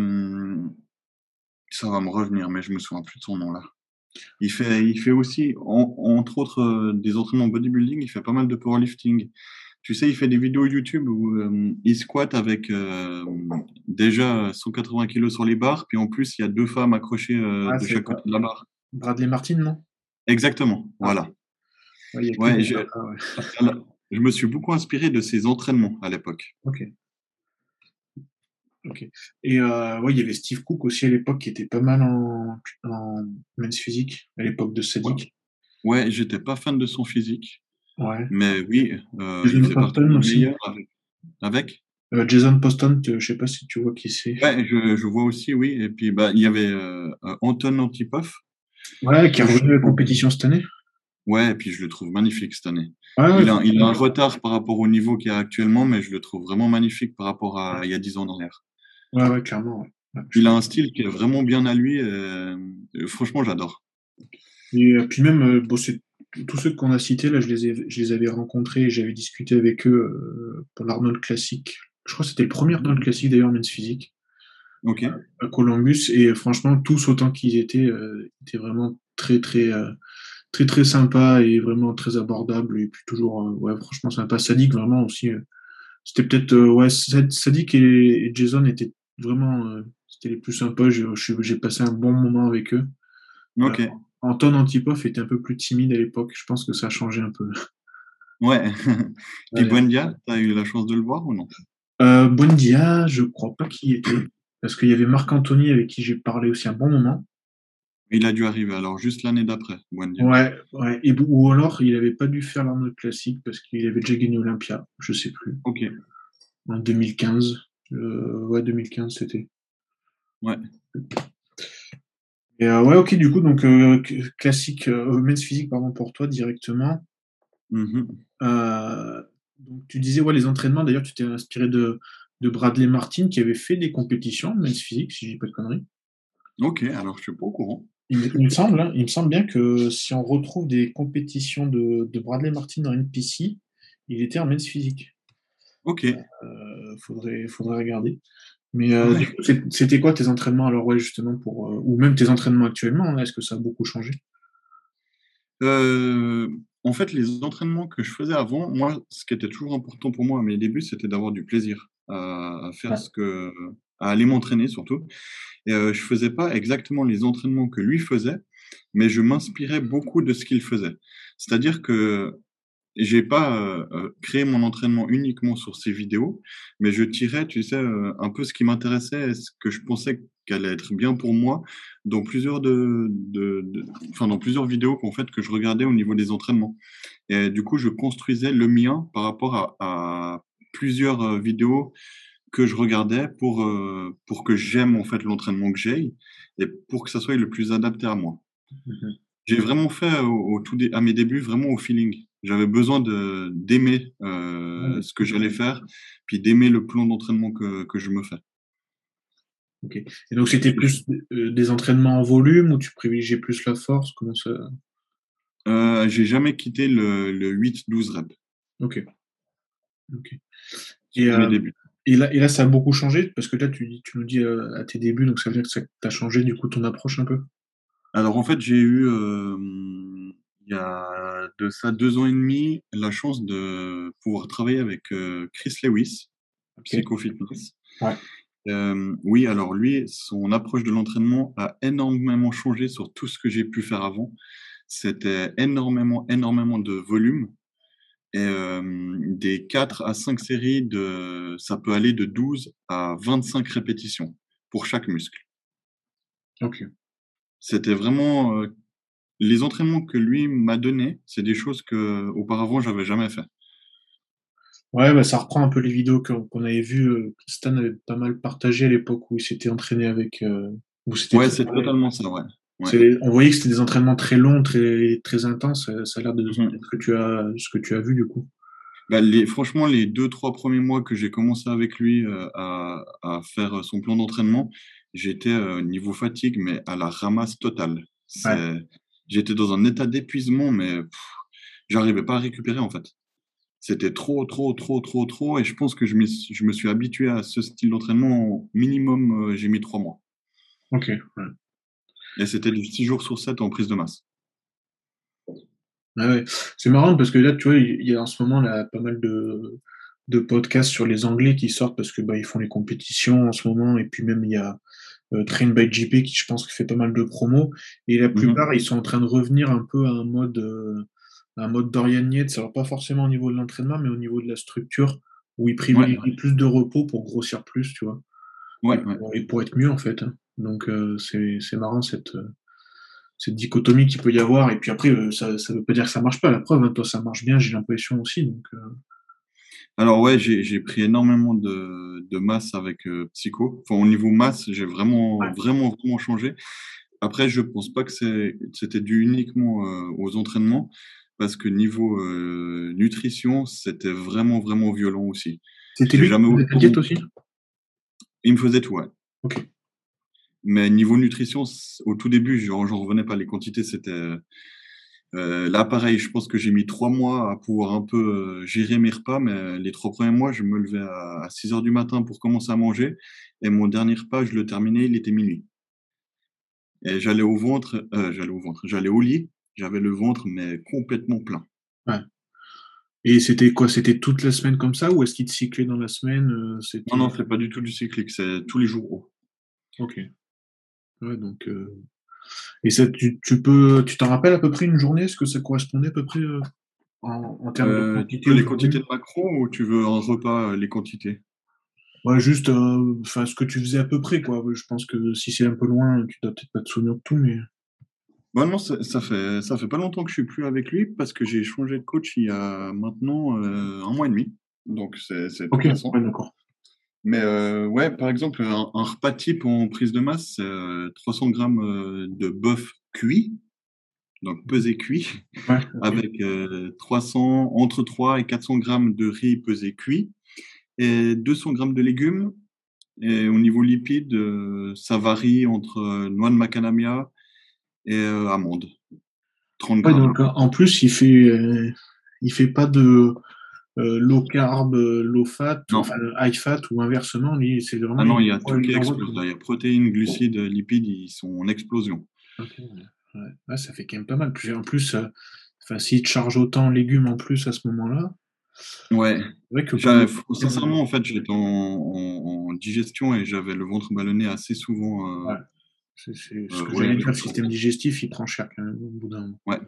va me revenir, mais je me souviens plus de son nom, là. Il fait il fait aussi, en entre autres, heu, des entraînements bodybuilding, il fait pas mal de powerlifting. Tu sais, il fait des vidéos YouTube où, il squatte avec, hem, déjà 180 kilogrammes sur les barres, puis en plus, il y a 2 femmes accrochées, heu, Ah, de chaque côté de la barre. Bradley Martyn, non? Exactement, Ah voilà. Ouais, il y a Ouais, je ouais. me suis beaucoup inspiré de ses entraînements à l'époque. OK. OK et ouais, il y avait Steve Cook aussi à l'époque qui était pas mal en en Men's Physique, à l'époque de Ouais. Sadik. Ouais, j'étais pas fan de son physique, Ouais. mais oui, il Jason Poston aussi. avec avec? Heu, Jason Poston, je sais pas si tu vois qui c'est? Ouais, je je vois aussi, oui et puis, bah, il y avait, heu, Anton Antipov Ouais, qui est je revenu à la compétition cette année. Ouais et puis je le trouve magnifique cette année. Il a il a un retard par rapport au niveau qu'il y a actuellement, mais je le trouve vraiment magnifique par rapport à il y a 10 ans en arrière. Ouais, ouais, clairement, ouais. Il a un style qui est vraiment bien à lui. franchement, j'adore. Et puis même, tous ceux qu'on a cités, là, je les, je les avais rencontrés et j'avais discuté avec eux pour l'Arnold Classique. Je crois que c'était le premier Arnold Classique d'ailleurs, Men's Physique. Ok. À Columbus. Et franchement, tous autant qu'ils étaient, étaient vraiment très, très, très, très sympa et vraiment très abordable. Et puis toujours, ouais, franchement sympa. Sadik, vraiment aussi. c'était peut-être, ouais, Sadik et, Jason étaient vraiment, c'était les plus sympas. J'ai passé un bon moment avec eux. Ok. Anton Antipov était un peu plus timide à l'époque. Je pense que ça a changé un peu. Ouais. Et Buendia, tu as eu la chance de le voir ou non? Euh, Buendia, je crois pas qu'il y était. Parce qu'il y avait Marc Anthony avec qui j'ai parlé aussi un bon moment. Il a dû arriver alors juste l'année d'après. Ouais, ouais. Et, ou alors il n'avait pas dû faire l'Arnold Classique parce qu'il avait déjà gagné Olympia, je sais plus. Ok. En 2015. Euh, ouais, 2015 c'était. Ouais. Et euh, ouais, ok, du coup, donc euh, classique, men's physique, pardon, pour toi directement. Mmh donc, tu disais, ouais, les entraînements, d'ailleurs, tu t'es inspiré de, de Bradley Martin qui avait fait des compétitions men's physique, si je dis pas de conneries. Ok, alors je suis pas au courant. Il, me semble, hein, il me semble bien que si on retrouve des compétitions de, de Bradley Martin en NPC, il était en men's physique. Ok. faudrait, faudrait regarder. Mais euh, c'était quoi tes entraînements alors ouais justement pour euh, ou même tes entraînements actuellement hein, Est-ce que ça a beaucoup changé? Euh, En fait, les entraînements que je faisais avant, moi, ce qui était toujours important pour moi à mes débuts, c'était d'avoir du plaisir à, faire ce que, à aller m'entraîner surtout. Et je faisais pas exactement les entraînements que lui faisait, mais je m'inspirais beaucoup de ce qu'il faisait. C'est-à-dire que j'ai pas créé mon entraînement uniquement sur ces vidéos, mais je tirais, tu sais, un peu ce qui m'intéressait, ce que je pensais qu'allait être bien pour moi dans plusieurs de, enfin dans plusieurs vidéos qu'en fait que je regardais au niveau des entraînements. Et du coup, je construisais le mien par rapport à plusieurs vidéos que je regardais pour pour que j'aime en fait l'entraînement que j'ai et pour que ça soit le plus adapté à moi. Mmh j'ai vraiment fait au, tout à mes débuts vraiment au feeling j'avais besoin de d'aimer euh, ce que j'allais faire, puis d'aimer le plan d'entraînement que, que je me fais. Ok. Et donc c'était plus euh, des entraînements en volume ou tu privilégiais plus la force? Comment ça? Euh, J'ai jamais quitté le, le 8-12 reps. Ok. Ok. Et, euh, et, là, et là, ça a beaucoup changé parce que là, tu, tu nous dis à tes débuts, donc ça veut dire que ça as changé du coup ton approche un peu Alors en fait, j'ai eu il y a de ça deux ans et demi, la chance de pouvoir travailler avec Chris Lewis, Psycho Fitness. oui, alors lui, son approche de l'entraînement a énormément changé sur tout ce que j'ai pu faire avant. C'était énormément, énormément de volume. Et des 4 à 5 séries, de, ça peut aller de 12 à 25 répétitions pour chaque muscle. Ok. C'était vraiment les entraînements que lui m'a donné, c'est des choses que auparavant j'avais jamais fait. Ouais, bah, ça reprend un peu les vidéos qu'on avait vues. Euh, Stan avait pas mal partagé à l'époque où il s'était entraîné avec. Euh, ouais, c'est totalement ça, ouais. On voyait que c'était des entraînements très longs, très, très intenses. Ça a l'air de ce, que tu as, ce que tu as vu du coup. Bah, les, franchement, les deux, trois premiers mois que j'ai commencé avec lui euh, à, à, faire son plan d'entraînement, j'étais au niveau fatigue, mais à la ramasse totale. J'étais dans un état d'épuisement, mais j'arrivais pas à récupérer en fait. C'était trop, trop, trop, trop, trop. Et je pense que je, je me suis habitué à ce style d'entraînement. Minimum, euh, j'ai mis trois mois. Ok. Et c'était du 6 jours sur 7 en prise de masse. Ah ouais. C'est marrant parce que là, tu vois, il y a en ce moment là, pas mal de, de podcasts sur les Anglais qui sortent parce que bah, ils font les compétitions en ce moment. Et puis même, il y a euh, Train by JP qui je pense fait pas mal de promos et la mhm. plupart ils sont en train de revenir un peu à un mode euh, un mode Dorian Yates, alors pas forcément au niveau de l'entraînement mais au niveau de la structure où ils privilégient plus de repos pour grossir plus tu vois ouais, et, pour, être mieux en fait hein. Donc euh, c'est marrant cette cette dichotomie qu'il peut y avoir et puis après ça ça veut pas dire que ça marche pas la preuve hein. toi ça marche bien j'ai l'impression aussi donc alors ouais, j'ai pris énormément de, de masse avec euh, Psycho. Enfin, au niveau masse, j'ai vraiment, vraiment, vraiment changé. Après, je pense pas que c'était dû uniquement euh, aux entraînements, parce que niveau euh, nutrition, c'était vraiment, vraiment violent aussi. C'était lui jamais qui diète aussi? Il me faisait tout, ouais. Ok. Mais niveau nutrition, au tout début, je n'en revenais pas. Les quantités, c'était. Euh, là, pareil, je pense que j'ai mis trois mois à pouvoir un peu euh, gérer mes repas, mais les trois premiers mois, je me levais à, 6 heures du matin pour commencer à manger. Et mon dernier repas, je le terminais, il était minuit. Et j'allais au ventre, euh, j'allais au ventre, j'allais au lit, j'avais le ventre, mais complètement plein. Ouais. Et c'était quoi? C'était toute la semaine comme ça ou est-ce qu'il te cyclait dans la semaine Non, non, c'est pas du tout du cyclique, c'est tous les jours Ok. Ouais, donc. Et ça, tu, tu peux, tu t'en rappelles à peu près une journée? Est-ce que ça correspondait à peu près en, en, termes de quantité Les quantités de macro ou tu veux un repas les quantités? Ouais, juste enfin ce que tu faisais à peu près, quoi. Je pense que si c'est un peu loin, tu dois peut-être pas te souvenir de tout, mais. Ouais, non, ça, ça, fait, ça fait pas longtemps que je suis plus avec lui parce que j'ai changé de coach il y a maintenant un mois et demi. Donc c'est Ok, ouais, d'accord. Mais euh, ouais, par exemple, un, repas type en prise de masse, c'est 300 euh, grammes euh, de bœuf cuit, donc pesé cuit, avec 300, entre 3 et 400 grammes de riz pesé cuit, et 200 grammes de légumes. Et au niveau lipide, ça varie entre noix de macadamia et amandes. 30 grammes. donc, en plus, il fait, il fait pas de euh, low carb, euh, low fat, enfin, high fat ou inversement, c'est vraiment. Ah non, il y a tout qui explose. Il y a protéines, glucides, lipides, ils sont en explosion. Ouais. ça fait quand même pas mal. En plus, euh, enfin, s'ils te chargent autant légumes en plus à ce moment-là. Ouais. Que sincèrement, en fait, j'étais en, en, digestion et j'avais le ventre ballonné assez souvent. ouais. C'est ce que j'allais dire. Le système digestif, il prend cher quand même au bout d'un moment. Ouais,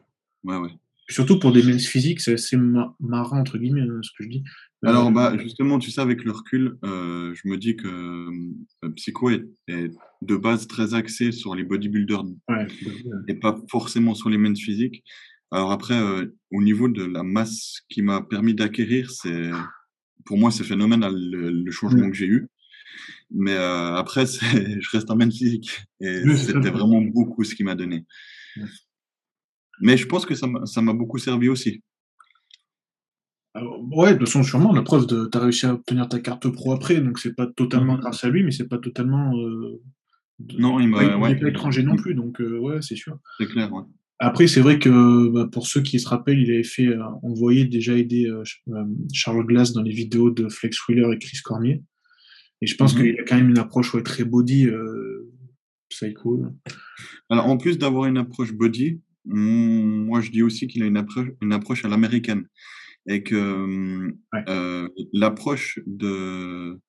ouais, ouais. Surtout pour des minces physiques, c'est assez marrant, entre guillemets, hein, ce que je dis. Alors, euh, bah, justement, tu sais, avec le recul, euh, je me dis que euh, Psycho est, de base très axé sur les bodybuilders et pas forcément sur les minces physiques. Alors après, au niveau de la masse qui m'a permis d'acquérir, c'est pour moi, c'est phénoménal le, changement que j'ai eu. Mais après, je reste un mince physique. Et c'était vraiment beaucoup ce qui m'a donné. Mais je pense que ça m'a beaucoup servi aussi. ouais, de toute façon, sûrement. La preuve, tu as réussi à obtenir ta carte pro après, donc c'est pas totalement mmh. grâce à lui, mais c'est pas totalement. Euh, non, il m'a. Ouais, pas étranger non plus, donc euh, ouais, c'est sûr. C'est clair, ouais. Après, c'est vrai que bah, pour ceux qui se rappellent, il avait fait, euh, on voyait déjà aider Charles Glass dans les vidéos de Flex Wheeler et Chris Cormier. Et je pense mmh qu'il a quand même une approche très body, psycho. Alors, en plus d'avoir une approche body, moi, je dis aussi qu'il a une approche, une approche à l'américaine et que euh, l'approche de,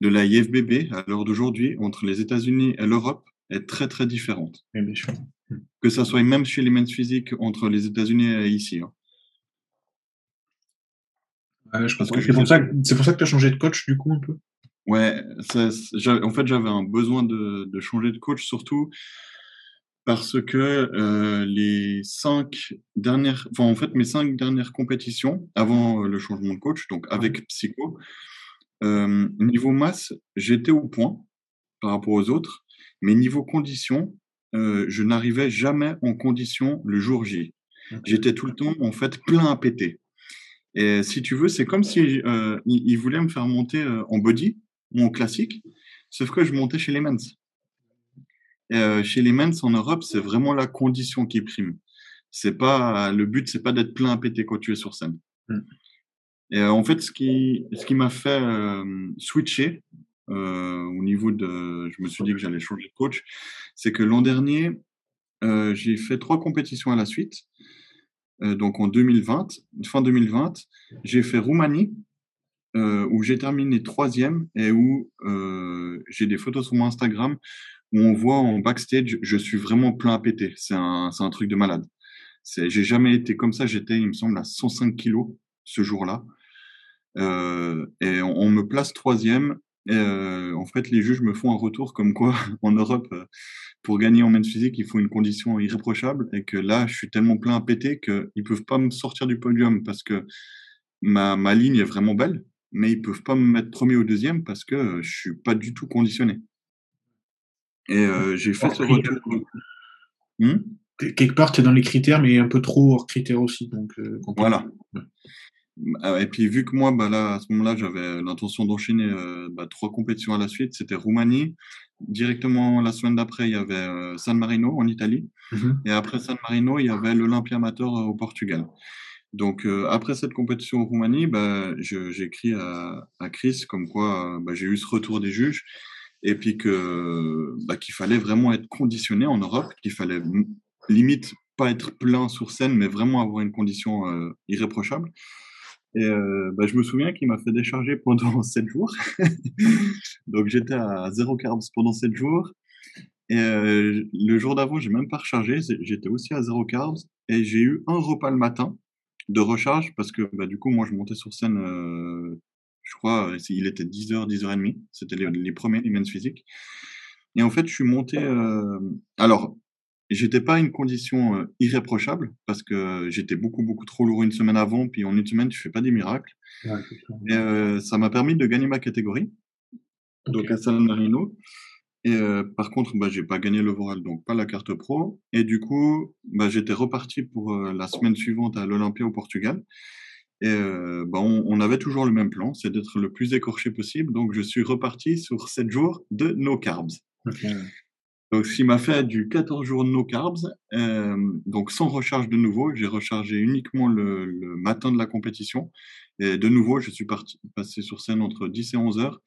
de la IFBB à l'heure d'aujourd'hui entre les États-Unis et l'Europe est très très différente. Bien sûr. Mmh. Que ça soit même chez les men's physiques entre les États-Unis et ici. Hein. c'est pour, ça que tu as changé de coach du coup un peu? Ouais, en fait j'avais un besoin de, de, changer de coach surtout parce que euh, les cinq dernières, enfin en fait mes cinq dernières compétitions avant euh, le changement de coach, donc avec Psycho, euh, niveau masse, j'étais au point par rapport aux autres, mais niveau condition, je n'arrivais jamais en condition le jour J. J'étais tout le temps en fait plein à péter. Et si tu veux, c'est comme si il, voulait me faire monter en body ou en classique, sauf que je montais chez les men's. Euh, chez les men's en Europe, c'est vraiment la condition qui prime. C'est pas le but, c'est pas d'être plein à péter quand tu es sur scène. Mm. Et euh, en fait, ce qui ce qui m'a fait euh, switcher au niveau de, je me suis dit que j'allais changer de coach, c'est que l'an dernier, j'ai fait trois compétitions à la suite. donc en 2020, fin 2020, j'ai fait Roumanie, où j'ai terminé troisième et où j'ai des photos sur mon Instagram où on voit en backstage, je suis vraiment plein à péter. C'est un, truc de malade. J'ai jamais été comme ça. J'étais, il me semble, à 105 kilos ce jour-là. Euh, et on, me place troisième. Et euh, en fait, les juges me font un retour comme quoi, en Europe, euh, pour gagner en men's physique, il faut une condition irréprochable. Et que là, je suis tellement plein à péter qu'ils peuvent pas me sortir du podium parce que ma, ma ligne est vraiment belle, mais ils peuvent pas me mettre premier ou deuxième parce que je suis pas du tout conditionné. Et euh, j'ai fait ce retour. Hmm? Quelque part, tu es dans les critères, mais un peu trop hors critères aussi. Donc, euh, voilà. Ah, et puis vu que moi, bah, là, à ce moment-là, j'avais l'intention d'enchaîner euh, bah, trois compétitions à la suite, c'était Roumanie. Directement la semaine d'après, il y avait San Marino en Italie. Mhm. Et après San Marino, il y avait l'Olympia Amateur au Portugal. Donc après cette compétition en Roumanie, bah, j'ai écrit à, à, Chris comme quoi bah, j'ai eu ce retour des juges et puis bah, qu'il fallait vraiment être conditionné en Europe, qu'il fallait limite pas être plein sur scène, mais vraiment avoir une condition irréprochable. Et euh, bah, je me souviens qu'il m'a fait décharger pendant 7 jours. Donc j'étais à 0 carbs pendant 7 jours. Et euh, le jour d'avant, j'ai même pas rechargé. J'étais aussi à 0 carbs. Et j'ai eu un repas le matin de recharge parce que bah, du coup, moi, je montais sur scène, euh, je crois, il était 10h, 10h30. C'était les, les, premiers Men's Physique. Et en fait, je suis monté. alors, J'étais pas à une condition irréprochable parce que j'étais beaucoup, beaucoup trop lourd une semaine avant, puis en une semaine, tu fais pas des miracles. et ça m'a permis de gagner ma catégorie, donc à San Marino. Et par contre, bah, j'ai pas gagné l'overall, donc pas la carte pro. Et du coup, bah, j'étais reparti pour la semaine suivante à l'Olympia au Portugal. Et bah, on, on, avait toujours le même plan, c'est d'être le plus écorché possible. Donc je suis reparti sur 7 jours de no carbs. Donc, ce qui m'a fait du 14 jours de no carbs, euh, donc sans recharge de nouveau. J'ai rechargé uniquement le, matin de la compétition. Et de nouveau, je suis parti, passé sur scène entre 10 et 11 heures.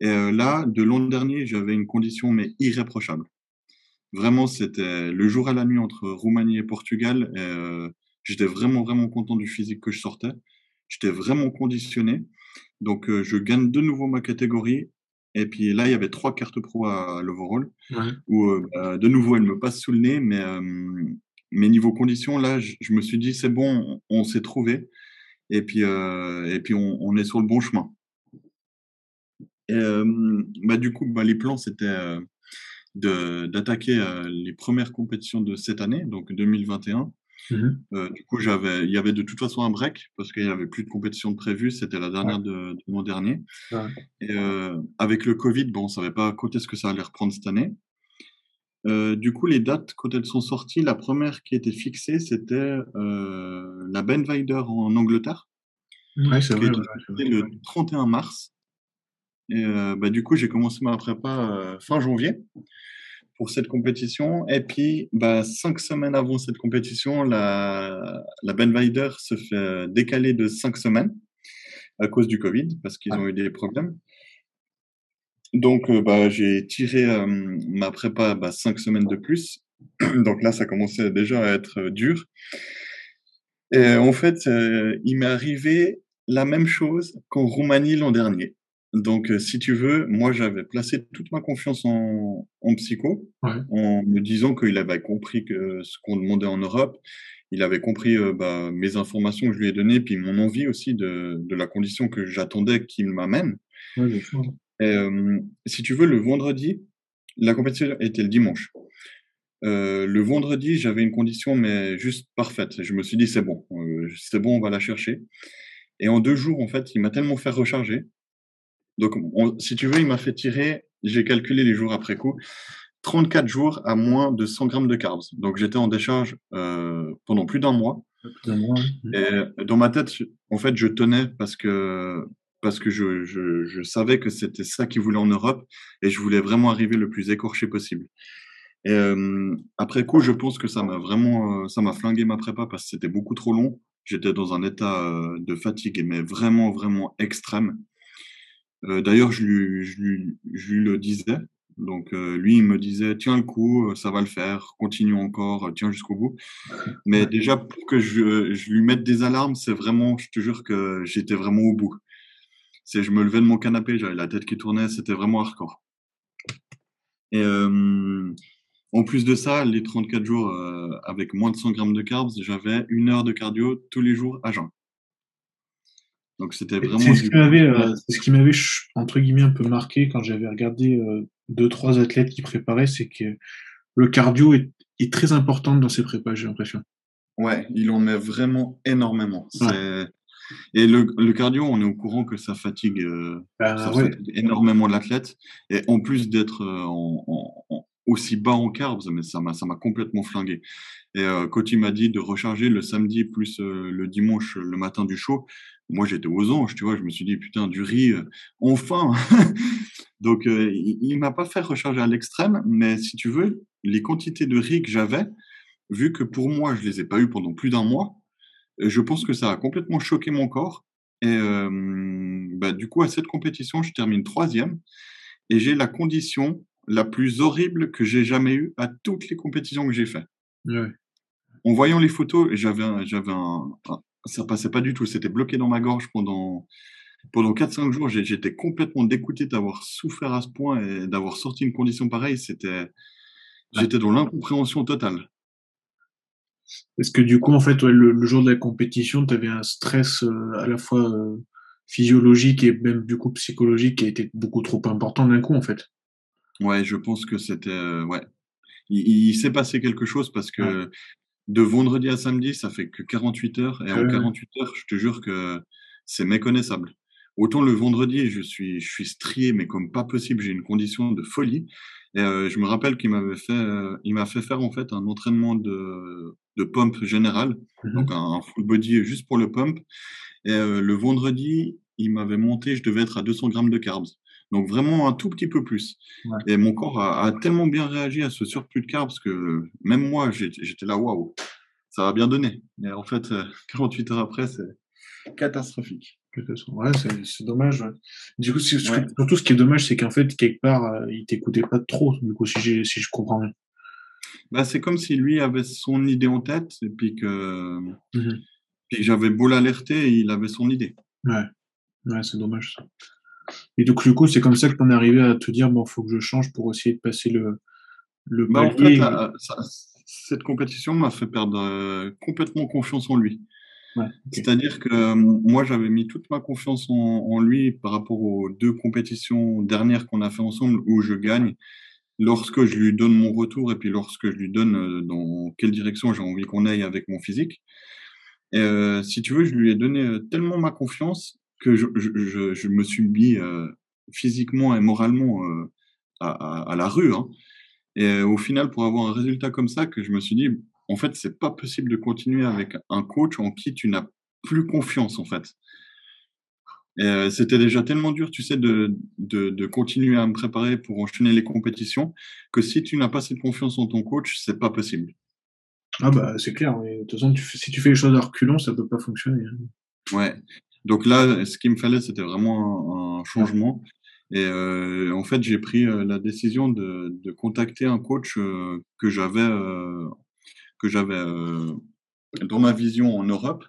Et euh, là, de l'an dernier, j'avais une condition, mais irréprochable. Vraiment, c'était le jour et la nuit entre Roumanie et Portugal. Et, euh, j'étais vraiment, vraiment content du physique que je sortais. J'étais vraiment conditionné. Donc, je gagne de nouveau ma catégorie et puis là, il y avait trois cartes pro à l'overall, où euh, bah, de nouveau, elle me passe sous le nez, mais, euh, mais niveau conditions, là, je, me suis dit, c'est bon, on, s'est trouvé, et puis, euh, et puis on, on, est sur le bon chemin. Et, bah, du coup, bah, les plans, c'était d'attaquer les premières compétitions de cette année, donc 2021, Mmh euh, du coup, j'avais, il y avait de toute façon un break parce qu'il n'y avait plus de compétition de prévue. C'était la dernière de, de mon dernier. Et euh, avec le Covid, bon, on savait pas quand est-ce que ça allait reprendre cette année. Euh, du coup, les dates, quand elles sont sorties, la première qui était fixée, c'était la Ben Weider en Angleterre. Ouais, c'est vrai. C'était le 31 mars. Et bah, du coup, j'ai commencé ma prépa fin janvier pour cette compétition. Et puis, bah, cinq semaines avant cette compétition, la, la Ben Weider se fait décaler de cinq semaines à cause du Covid, parce qu'ils ont eu des problèmes. Donc, euh, bah, j'ai tiré euh, ma prépa bah, cinq semaines de plus. Donc là, ça commençait déjà à être euh, dur. Et en fait, il m'est arrivé la même chose qu'en Roumanie l'an dernier. Donc, euh, si tu veux, moi, j'avais placé toute ma confiance en, en psycho, en me disant qu'il avait compris que ce qu'on demandait en Europe, il avait compris euh, bah, mes informations que je lui ai données, puis mon envie aussi de, de la condition que j'attendais qu'il m'amène. Ouais, Et euh, si tu veux, le vendredi, la compétition était le dimanche. Euh, le vendredi, j'avais une condition, mais juste parfaite. Je me suis dit, c'est bon, euh, c'est bon, on va la chercher. Et en deux jours, en fait, il m'a tellement fait recharger donc, si tu veux, il m'a fait tirer, j'ai calculé les jours après coup, 34 jours à moins de 100 grammes de carbs. Donc, j'étais en décharge euh, pendant plus d'un mois. Et dans ma tête, en fait, je tenais parce que parce que je, je, je savais que c'était ça qu'il voulait en Europe et je voulais vraiment arriver le plus écorché possible. Et euh, après coup, je pense que ça m'a vraiment, euh, ça m'a flingué ma prépa parce que c'était beaucoup trop long. J'étais dans un état euh, de fatigue, mais vraiment, vraiment extrême. Euh, d'ailleurs, je lui, je, lui, je lui, le disais. Donc, euh, lui, il me disait Tiens le coup, euh, ça va le faire, continue encore, tiens jusqu'au bout. Mais déjà, pour que je, je lui mette des alarmes, c'est vraiment, je te jure que j'étais vraiment au bout. C'est, je me levais de mon canapé, j'avais la tête qui tournait, c'était vraiment hardcore. Et en plus de ça, les 34 jours avec moins de 100 grammes de carbs, j'avais une heure de cardio tous les jours à jeun. Donc c'était vraiment. C'est ce qui m'avait, euh, ce qui m'avait entre guillemets un peu marqué quand j'avais regardé euh, deux trois athlètes qui préparaient, c'est que le cardio est, est, très important dans ces prépas, j'ai l'impression. Ouais, il en met vraiment énormément. Et le, le, cardio, on est au courant que ça fatigue, euh, fatigue énormément l'athlète. Et en plus d'être en, en, aussi bas en carbs, mais ça m'a ça m'a complètement flingué. Et euh, quand il m'a dit de recharger le samedi plus le dimanche le matin du show, moi, j'étais aux anges, tu vois. Je me suis dit, putain, du riz, euh, enfin Donc, euh, il ne m'a pas fait recharger à l'extrême, mais si tu veux, les quantités de riz que j'avais, vu que pour moi, je ne les ai pas eues pendant plus d'un mois, je pense que ça a complètement choqué mon corps. Et bah, du coup, à cette compétition, je termine troisième et j'ai la condition la plus horrible que j'ai jamais eue à toutes les compétitions que j'ai faites. En voyant les photos, j'avais j'avais un, ça passait pas du tout. C'était bloqué dans ma gorge pendant, pendant 4-5 jours. J'étais complètement dégoûté d'avoir souffert à ce point et d'avoir sorti une condition pareille. C'était, j'étais dans l'incompréhension totale. Est-ce que du coup, en fait, le, jour de la compétition, tu avais un stress euh, à la fois euh, physiologique et même du coup psychologique qui a été beaucoup trop important d'un coup, en fait Ouais, je pense que c'était. Euh, ouais. Il, s'est passé quelque chose parce que de vendredi à samedi, ça fait que 48 heures. Et en 48 heures, je te jure que c'est méconnaissable. Autant le vendredi, je suis, je suis strié, mais comme pas possible, j'ai une condition de folie. Et je me rappelle qu'il m'avait fait, il m'a fait faire en fait un entraînement de, de pump général, mmh donc un, full body juste pour le pump. Et le vendredi, il m'avait monté, je devais être à 200 grammes de carbs. Donc vraiment un tout petit peu plus. Et mon corps a, tellement bien réagi à ce surplus de carbs que même moi, j'étais là, waouh, ça va bien donner. Mais en fait, 48 heures après, c'est catastrophique. Ouais, c'est dommage. Du coup, surtout ce qui est dommage, c'est qu'en fait, quelque part, il t'écoutait pas trop, du coup, si, si je comprends bien. Bah, c'est comme si lui avait son idée en tête et puis que, mmh j'avais beau l'alerter, il avait son idée. Ouais, ouais c'est dommage ça. Et donc, du coup, c'est comme ça que tu en es arrivé à te dire, bon, faut que je change pour essayer de passer le, le bah, en fait, cette compétition m'a fait perdre euh, complètement confiance en lui. C'est-à-dire que euh, moi, j'avais mis toute ma confiance en, en, lui par rapport aux deux compétitions dernières qu'on a fait ensemble où je gagne lorsque je lui donne mon retour et puis lorsque je lui donne euh, dans quelle direction j'ai envie qu'on aille avec mon physique. Et euh, si tu veux, je lui ai donné euh, tellement ma confiance que je, je, je me suis mis physiquement et moralement à, à, à, la rue. Hein. Et au final, pour avoir un résultat comme ça, que je me suis dit, en fait, c'est pas possible de continuer avec un coach en qui tu n'as plus confiance, en fait. Euh, c'était déjà tellement dur, tu sais, de, de, de, continuer à me préparer pour enchaîner les compétitions, que si tu n'as pas cette confiance en ton coach, c'est pas possible. Ah bah c'est clair, mais de toute façon, si tu fais les choses à reculons, ça peut pas fonctionner. Hein. Ouais. Donc là, ce qu'il me fallait, c'était vraiment un, changement. Et euh, en fait, j'ai pris euh, la décision de, de contacter un coach euh, que j'avais euh, que j'avais dans ma vision en Europe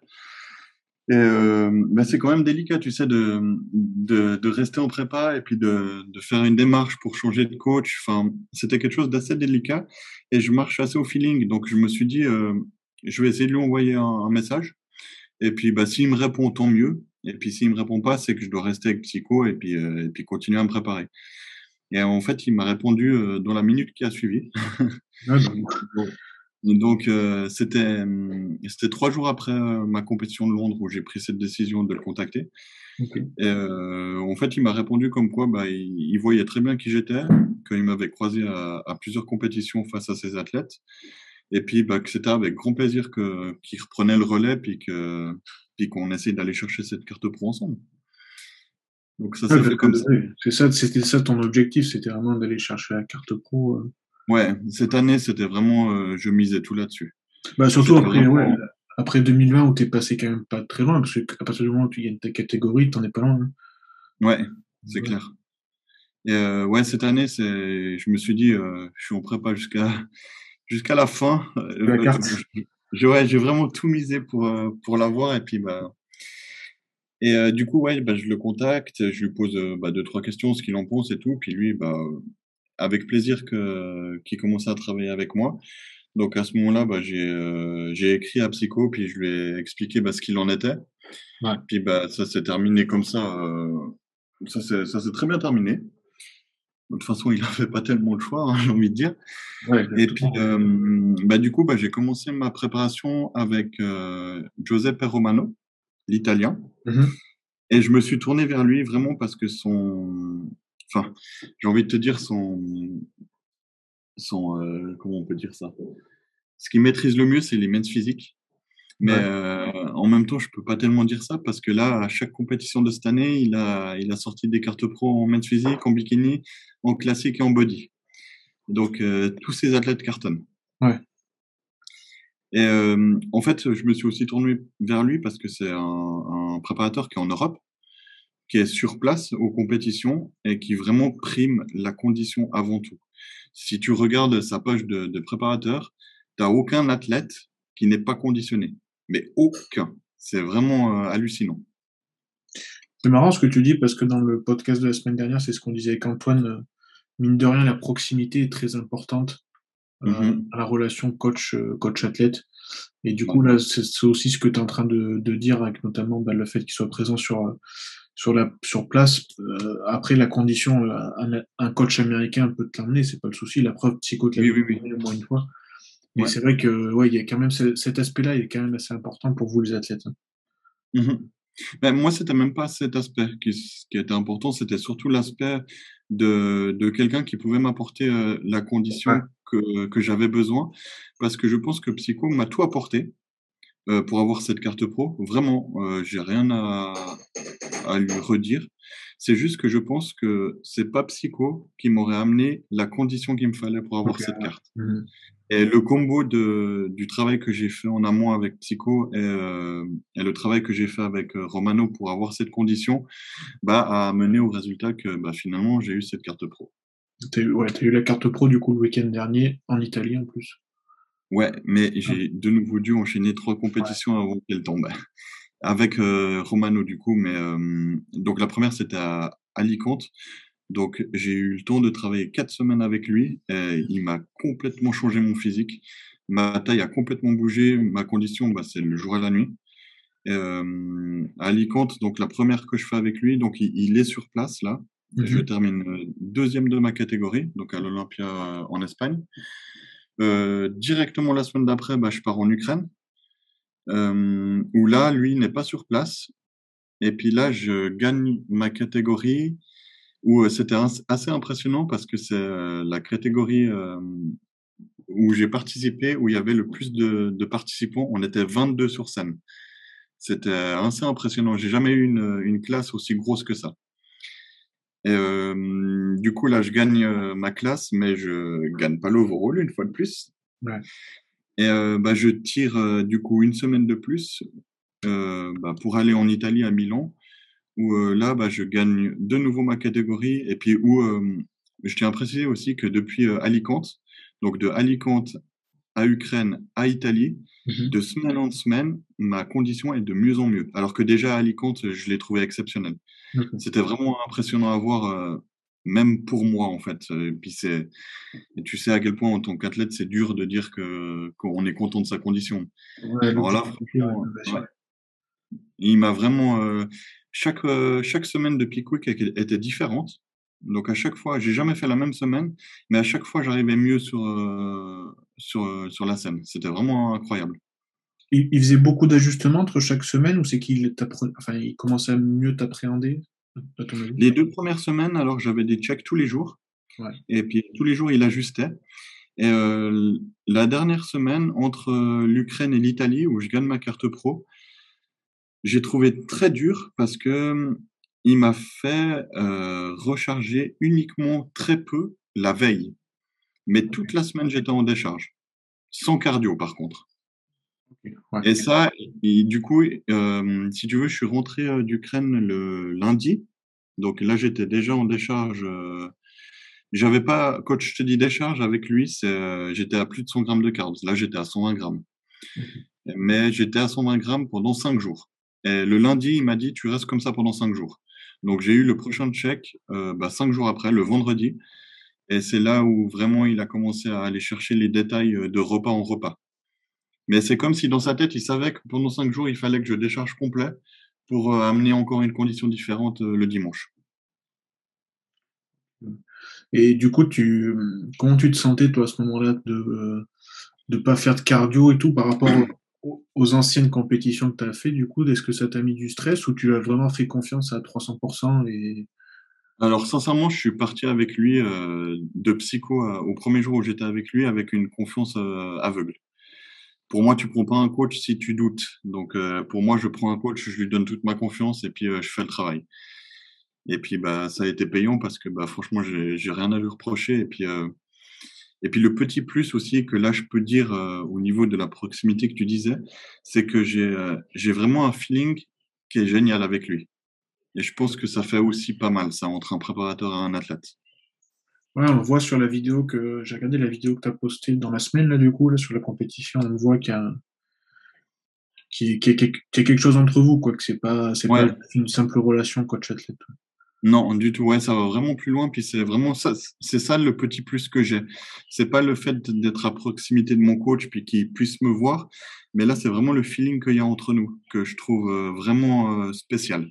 et euh, ben c'est quand même délicat, tu sais, de, de, de, rester en prépa et puis de, de faire une démarche pour changer de coach. Enfin, c'était quelque chose d'assez délicat et je marche assez au feeling. Donc, je me suis dit, euh, je vais essayer de lui envoyer un message. Et puis, bah, s'il me répond, tant mieux. Et puis, s'il me répond pas, c'est que je dois rester avec Psycho et puis, euh, et puis continuer à me préparer. Et en fait, il m'a répondu euh, dans la minute qui a suivi. Ah, donc, euh, c'était, hum, c'était trois jours après ma compétition de Londres où j'ai pris cette décision de le contacter. Et, en fait, il m'a répondu comme quoi bah, il, voyait très bien qui j'étais, qu'il m'avait croisé à, à, plusieurs compétitions face à ses athlètes, et puis bah, que c'était avec grand plaisir que, qu'il reprenait le relais, puis, que, puis qu'on essaye d'aller chercher cette carte pro ensemble. Donc ça s'est fait comme ça. C'est ça, c'était ça ton objectif, c'était vraiment d'aller chercher la carte pro. Ouais, cette année, c'était vraiment, euh, je misais tout là-dessus. Bah, surtout après, ouais, après 2020 où tu es passé quand même pas très loin, parce qu'à partir du moment où tu gagnes ta catégorie, tu n'en es pas loin. Hein. Ouais, c'est clair. Et euh, ouais, cette année, c'est, je me suis dit, euh, je suis en prépa jusqu'à jusqu'à la fin. La carte. ouais, j'ai vraiment tout misé pour pour l'avoir et puis bah et du coup ouais, bah, je le contacte, je lui pose bah, deux trois questions, ce qu'il en pense et tout, puis lui bah avec plaisir que qu'il commençait à travailler avec moi. Donc à ce moment-là, bah, j'ai euh, j'ai écrit à Psycho, puis je lui ai expliqué bah, ce qu'il en était. Ouais. Puis bah, ça s'est terminé comme ça. Euh, ça s'est très bien terminé. De toute façon, il n'avait pas tellement de choix, hein, j'ai envie de dire. Ouais, et puis, euh, bah, du coup, bah, j'ai commencé ma préparation avec euh, Giuseppe Romano, l'italien. Mmh et je me suis tourné vers lui vraiment parce que son, enfin, j'ai envie de te dire son, son euh, comment on peut dire ça? Ce qu'il maîtrise le mieux, c'est les men's physiques. Mais en même temps, je peux pas tellement dire ça parce que là, à chaque compétition de cette année, il a, il a sorti des cartes pro en men's physique, en bikini, en classique et en body. Donc, tous ces athlètes cartonnent. Ouais. Et en fait, je me suis aussi tourné vers lui parce que c'est un, un, préparateur qui est en Europe, qui est sur place aux compétitions et qui vraiment prime la condition avant tout. Si tu regardes sa page de, de préparateur, tu n'as aucun athlète qui n'est pas conditionné. Mais aucun. C'est vraiment hallucinant. C'est marrant ce que tu dis parce que dans le podcast de la semaine dernière, c'est ce qu'on disait avec Antoine. Mine de rien, la proximité est très importante euh, mmh à la relation coach, euh, coach-athlète. Et du coup, là, c'est aussi ce que tu es en train de, de dire, avec notamment bah, le fait qu'il soit présent sur, sur, la, sur place. Euh, après, la condition, un, un, coach américain peut te l'emmener, c'est pas le souci. La preuve, psycho oui, oui, oui. au moins une fois. Mais c'est vrai que ouais, il y a quand même cet aspect-là, il est quand même assez important pour vous les athlètes. Hein. Mmh ben, moi, c'était même pas cet aspect qui, qui était important, c'était surtout l'aspect de, de quelqu'un qui pouvait m'apporter la condition que, que j'avais besoin, parce que je pense que Psycho m'a tout apporté euh, pour avoir cette carte pro. Vraiment, euh, j'ai rien à, à lui redire. C'est juste que je pense que c'est pas Psycho qui m'aurait amené la condition qu'il me fallait pour avoir cette carte. Mmh et le combo de, du travail que j'ai fait en amont avec Psycho et, euh, et le travail que j'ai fait avec euh, Romano pour avoir cette condition bah, a mené au résultat que bah, finalement j'ai eu cette carte pro. Tu as, ouais, eu la carte pro du coup le week-end dernier en Italie en plus. Ouais, mais j'ai de nouveau dû enchaîner trois compétitions avant qu'elle tombe. Avec euh, Romano du coup, mais euh, donc la première c'était à Alicante donc, j'ai eu le temps de travailler quatre semaines avec lui. Et il m'a complètement changé mon physique. Ma taille a complètement bougé. Ma condition, bah, c'est le jour et la nuit. Euh, à Alicante, donc la première que je fais avec lui, donc il, est sur place là. Mmh je termine euh, deuxième de ma catégorie, donc à l'Olympia euh, en Espagne. Euh, directement la semaine d'après, bah, je pars en Ukraine, euh, où là, lui n'est pas sur place. Et puis là, je gagne ma catégorie où c'était assez impressionnant parce que c'est la catégorie où j'ai participé, où il y avait le plus de, de, participants. On était 22 sur scène. C'était assez impressionnant. J'ai jamais eu une, une, classe aussi grosse que ça. Et euh, du coup, là, je gagne ma classe, mais je gagne pas l'overall une fois de plus. Ouais. Et euh, bah, je tire du coup une semaine de plus euh, bah, pour aller en Italie à Milan où euh, là, bah, je gagne de nouveau ma catégorie et puis où euh, je tiens à préciser aussi que depuis euh, Alicante, donc de Alicante à Ukraine à Italie, mmh de semaine en semaine, ma condition est de mieux en mieux. Alors que déjà à Alicante, je l'ai trouvé exceptionnel. C'était vraiment impressionnant à voir, même pour moi en fait. Et puis c'est, tu sais à quel point en tant qu'athlète, c'est dur de dire que qu'on est content de sa condition. Ouais, Alors là, il m'a vraiment chaque, euh, chaque semaine de Pickwick était différente. Donc à chaque fois, j'ai jamais fait la même semaine, mais à chaque fois, j'arrivais mieux sur, euh, sur, euh, sur la scène. C'était vraiment incroyable. Il, il faisait beaucoup d'ajustements entre chaque semaine ou c'est qu'il enfin, il commençait à mieux t'appréhender Les deux premières semaines, alors j'avais des checks tous les jours. Ouais. Et puis tous les jours, il ajustait. Et euh, la dernière semaine, entre l'Ukraine et l'Italie, où je gagne ma carte pro, j'ai trouvé très dur parce que hum, il m'a fait euh, recharger uniquement très peu la veille. Mais toute la semaine, j'étais en décharge. Sans cardio, par contre. Et ça, et du coup, euh, si tu veux, je suis rentré euh, d'Ukraine le lundi. Donc là, j'étais déjà en décharge. Euh, J'avais pas, coach, je te dis décharge avec lui, j'étais à plus de 100 grammes de carbs. Là, j'étais à 120 grammes. Mais j'étais à 120 grammes pendant 5 jours. Et le lundi, il m'a dit, tu restes comme ça pendant cinq jours. Donc j'ai eu le prochain check euh, bah, cinq jours après, le vendredi. Et c'est là où vraiment il a commencé à aller chercher les détails euh, de repas en repas. Mais c'est comme si dans sa tête, il savait que pendant cinq jours, il fallait que je décharge complet pour euh, amener encore une condition différente euh, le dimanche. Et du coup, tu, comment tu te sentais, toi, à ce moment-là, de ne pas faire de cardio et tout par rapport aux anciennes compétitions que tu as fait, du coup, est-ce que ça t'a mis du stress ou tu as vraiment fait confiance à 300% et... Alors, sincèrement, je suis parti avec lui euh, de psycho au premier jour où j'étais avec lui avec une confiance euh, aveugle. pour moi, tu prends pas un coach si tu doutes. Donc, euh, pour moi, je prends un coach, je lui donne toute ma confiance et puis euh, je fais le travail. Et puis, bah, ça a été payant parce que, bah, franchement, j'ai rien à lui reprocher. Et puis, euh, et puis, le petit plus aussi que là, je peux dire au niveau de la proximité que tu disais, c'est que j'ai vraiment un feeling qui est génial avec lui. Et je pense que ça fait aussi pas mal, ça, entre un préparateur et un athlète. Ouais, on voit sur la vidéo que j'ai regardé la vidéo que tu as postée dans la semaine, là, du coup, là, sur la compétition, on voit qu'il y a, quelque chose entre vous, quoi, que c'est pas, c'est pas une simple relation coach-athlète. Non, du tout. Ouais, ça va vraiment plus loin. Puis c'est vraiment ça, c'est ça le petit plus que j'ai. C'est pas le fait d'être à proximité de mon coach puis qu'il puisse me voir, mais là c'est vraiment le feeling qu'il y a entre nous que je trouve euh, vraiment euh, spécial.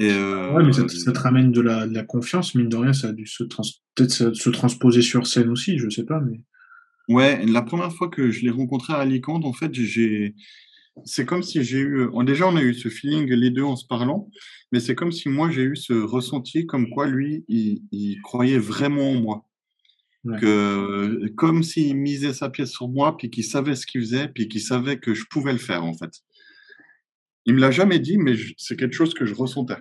Euh, ouais, mais ça, te ramène de la, confiance, mine de rien, ça a dû se peut-être se transposer sur scène aussi, je sais pas, mais. Ouais, la première fois que je l'ai rencontré à Alicante, en fait, j'ai, c'est comme si j'ai eu, déjà on a eu ce feeling les deux en se parlant, mais c'est comme si moi j'ai eu ce ressenti comme quoi lui, il, croyait vraiment en moi. Que, comme s'il misait sa pièce sur moi, puis qu'il savait ce qu'il faisait, puis qu'il savait que je pouvais le faire, en fait. Il me l'a jamais dit, mais c'est quelque chose que je ressentais.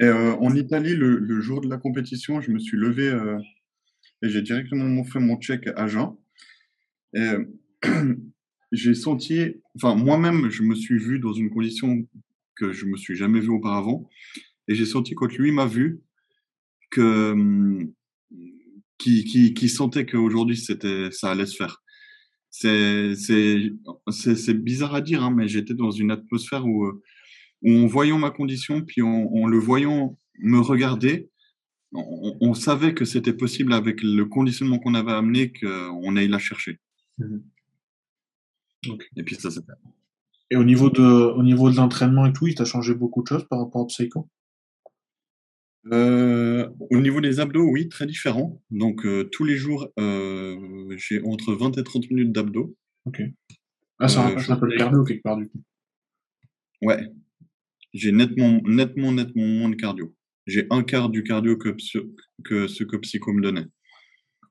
Et euh, en Italie, le, jour de la compétition, je me suis levé euh, et j'ai directement fait mon check à jeun. Et j'ai senti, enfin moi-même, je me suis vu dans une condition que je me suis jamais vu auparavant. Et j'ai senti quand lui m'a vu que qui, qui, qui sentait qu'aujourd'hui c'était ça allait se faire. C'est bizarre à dire, hein, mais j'étais dans une atmosphère où en voyant ma condition, puis en, le voyant me regarder, on, savait que c'était possible avec le conditionnement qu'on avait amené qu'on aille la chercher. Et puis ça s'est fait. Et au niveau de, au niveau de l'entraînement et tout, il t'a changé beaucoup de choses par rapport à Psycho? Euh, Au niveau des abdos, oui, très différent. Donc euh, tous les jours, euh, j'ai entre 20 et 30 minutes d'abdos. Ok. Ah, ça remplace un peu le cardio quelque part du coup. Ouais, j'ai nettement, nettement, nettement moins de cardio. J'ai un quart du cardio que, que ce que Psycho me donnait.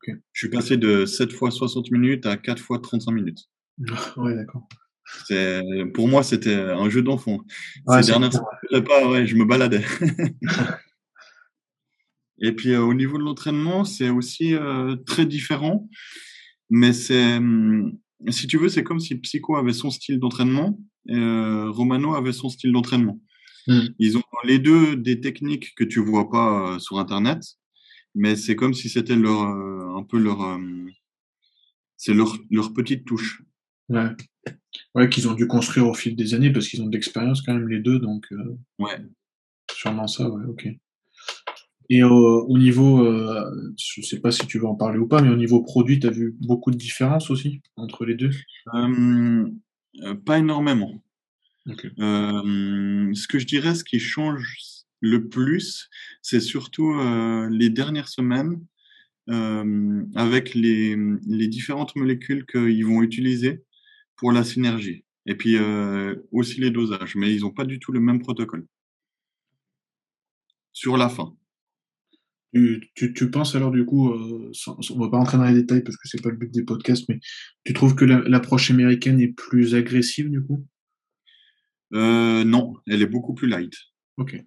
Je suis passé de 7 fois 60 minutes à 4 fois 35 minutes. Ouais, d'accord. Pour moi, c'était un jeu d'enfant. Ouais, Ces dernières pas, ouais, je me baladais. Et puis, euh, au niveau de l'entraînement, c'est aussi euh, très différent. Mais c'est, hum, si tu veux, c'est comme si Psycho avait son style d'entraînement et euh, Romano avait son style d'entraînement. Mmh. Ils ont les deux des techniques que tu vois pas sur Internet, mais c'est comme si c'était leur, un peu leur, euh, c'est leur, leur petite touche. Ouais. Ouais, qu'ils ont dû construire au fil des années parce qu'ils ont de l'expérience quand même les deux, donc. ouais. Sûrement ça, ouais, ok. Et au niveau, je sais pas si tu veux en parler ou pas, mais au niveau produit, tu as vu beaucoup de différences aussi entre les deux? Pas énormément. Euh, ce que je dirais, ce qui change le plus, c'est surtout euh, les dernières semaines euh, avec les, les, différentes molécules qu'ils vont utiliser pour la synergie. Et puis aussi les dosages, mais ils n'ont pas du tout le même protocole. Sur la fin. Tu, tu, penses alors du coup, on on va pas rentrer dans les détails parce que c'est pas le but des podcasts, mais tu trouves que l'approche américaine est plus agressive du coup? Euh, non, elle est beaucoup plus light. Ok.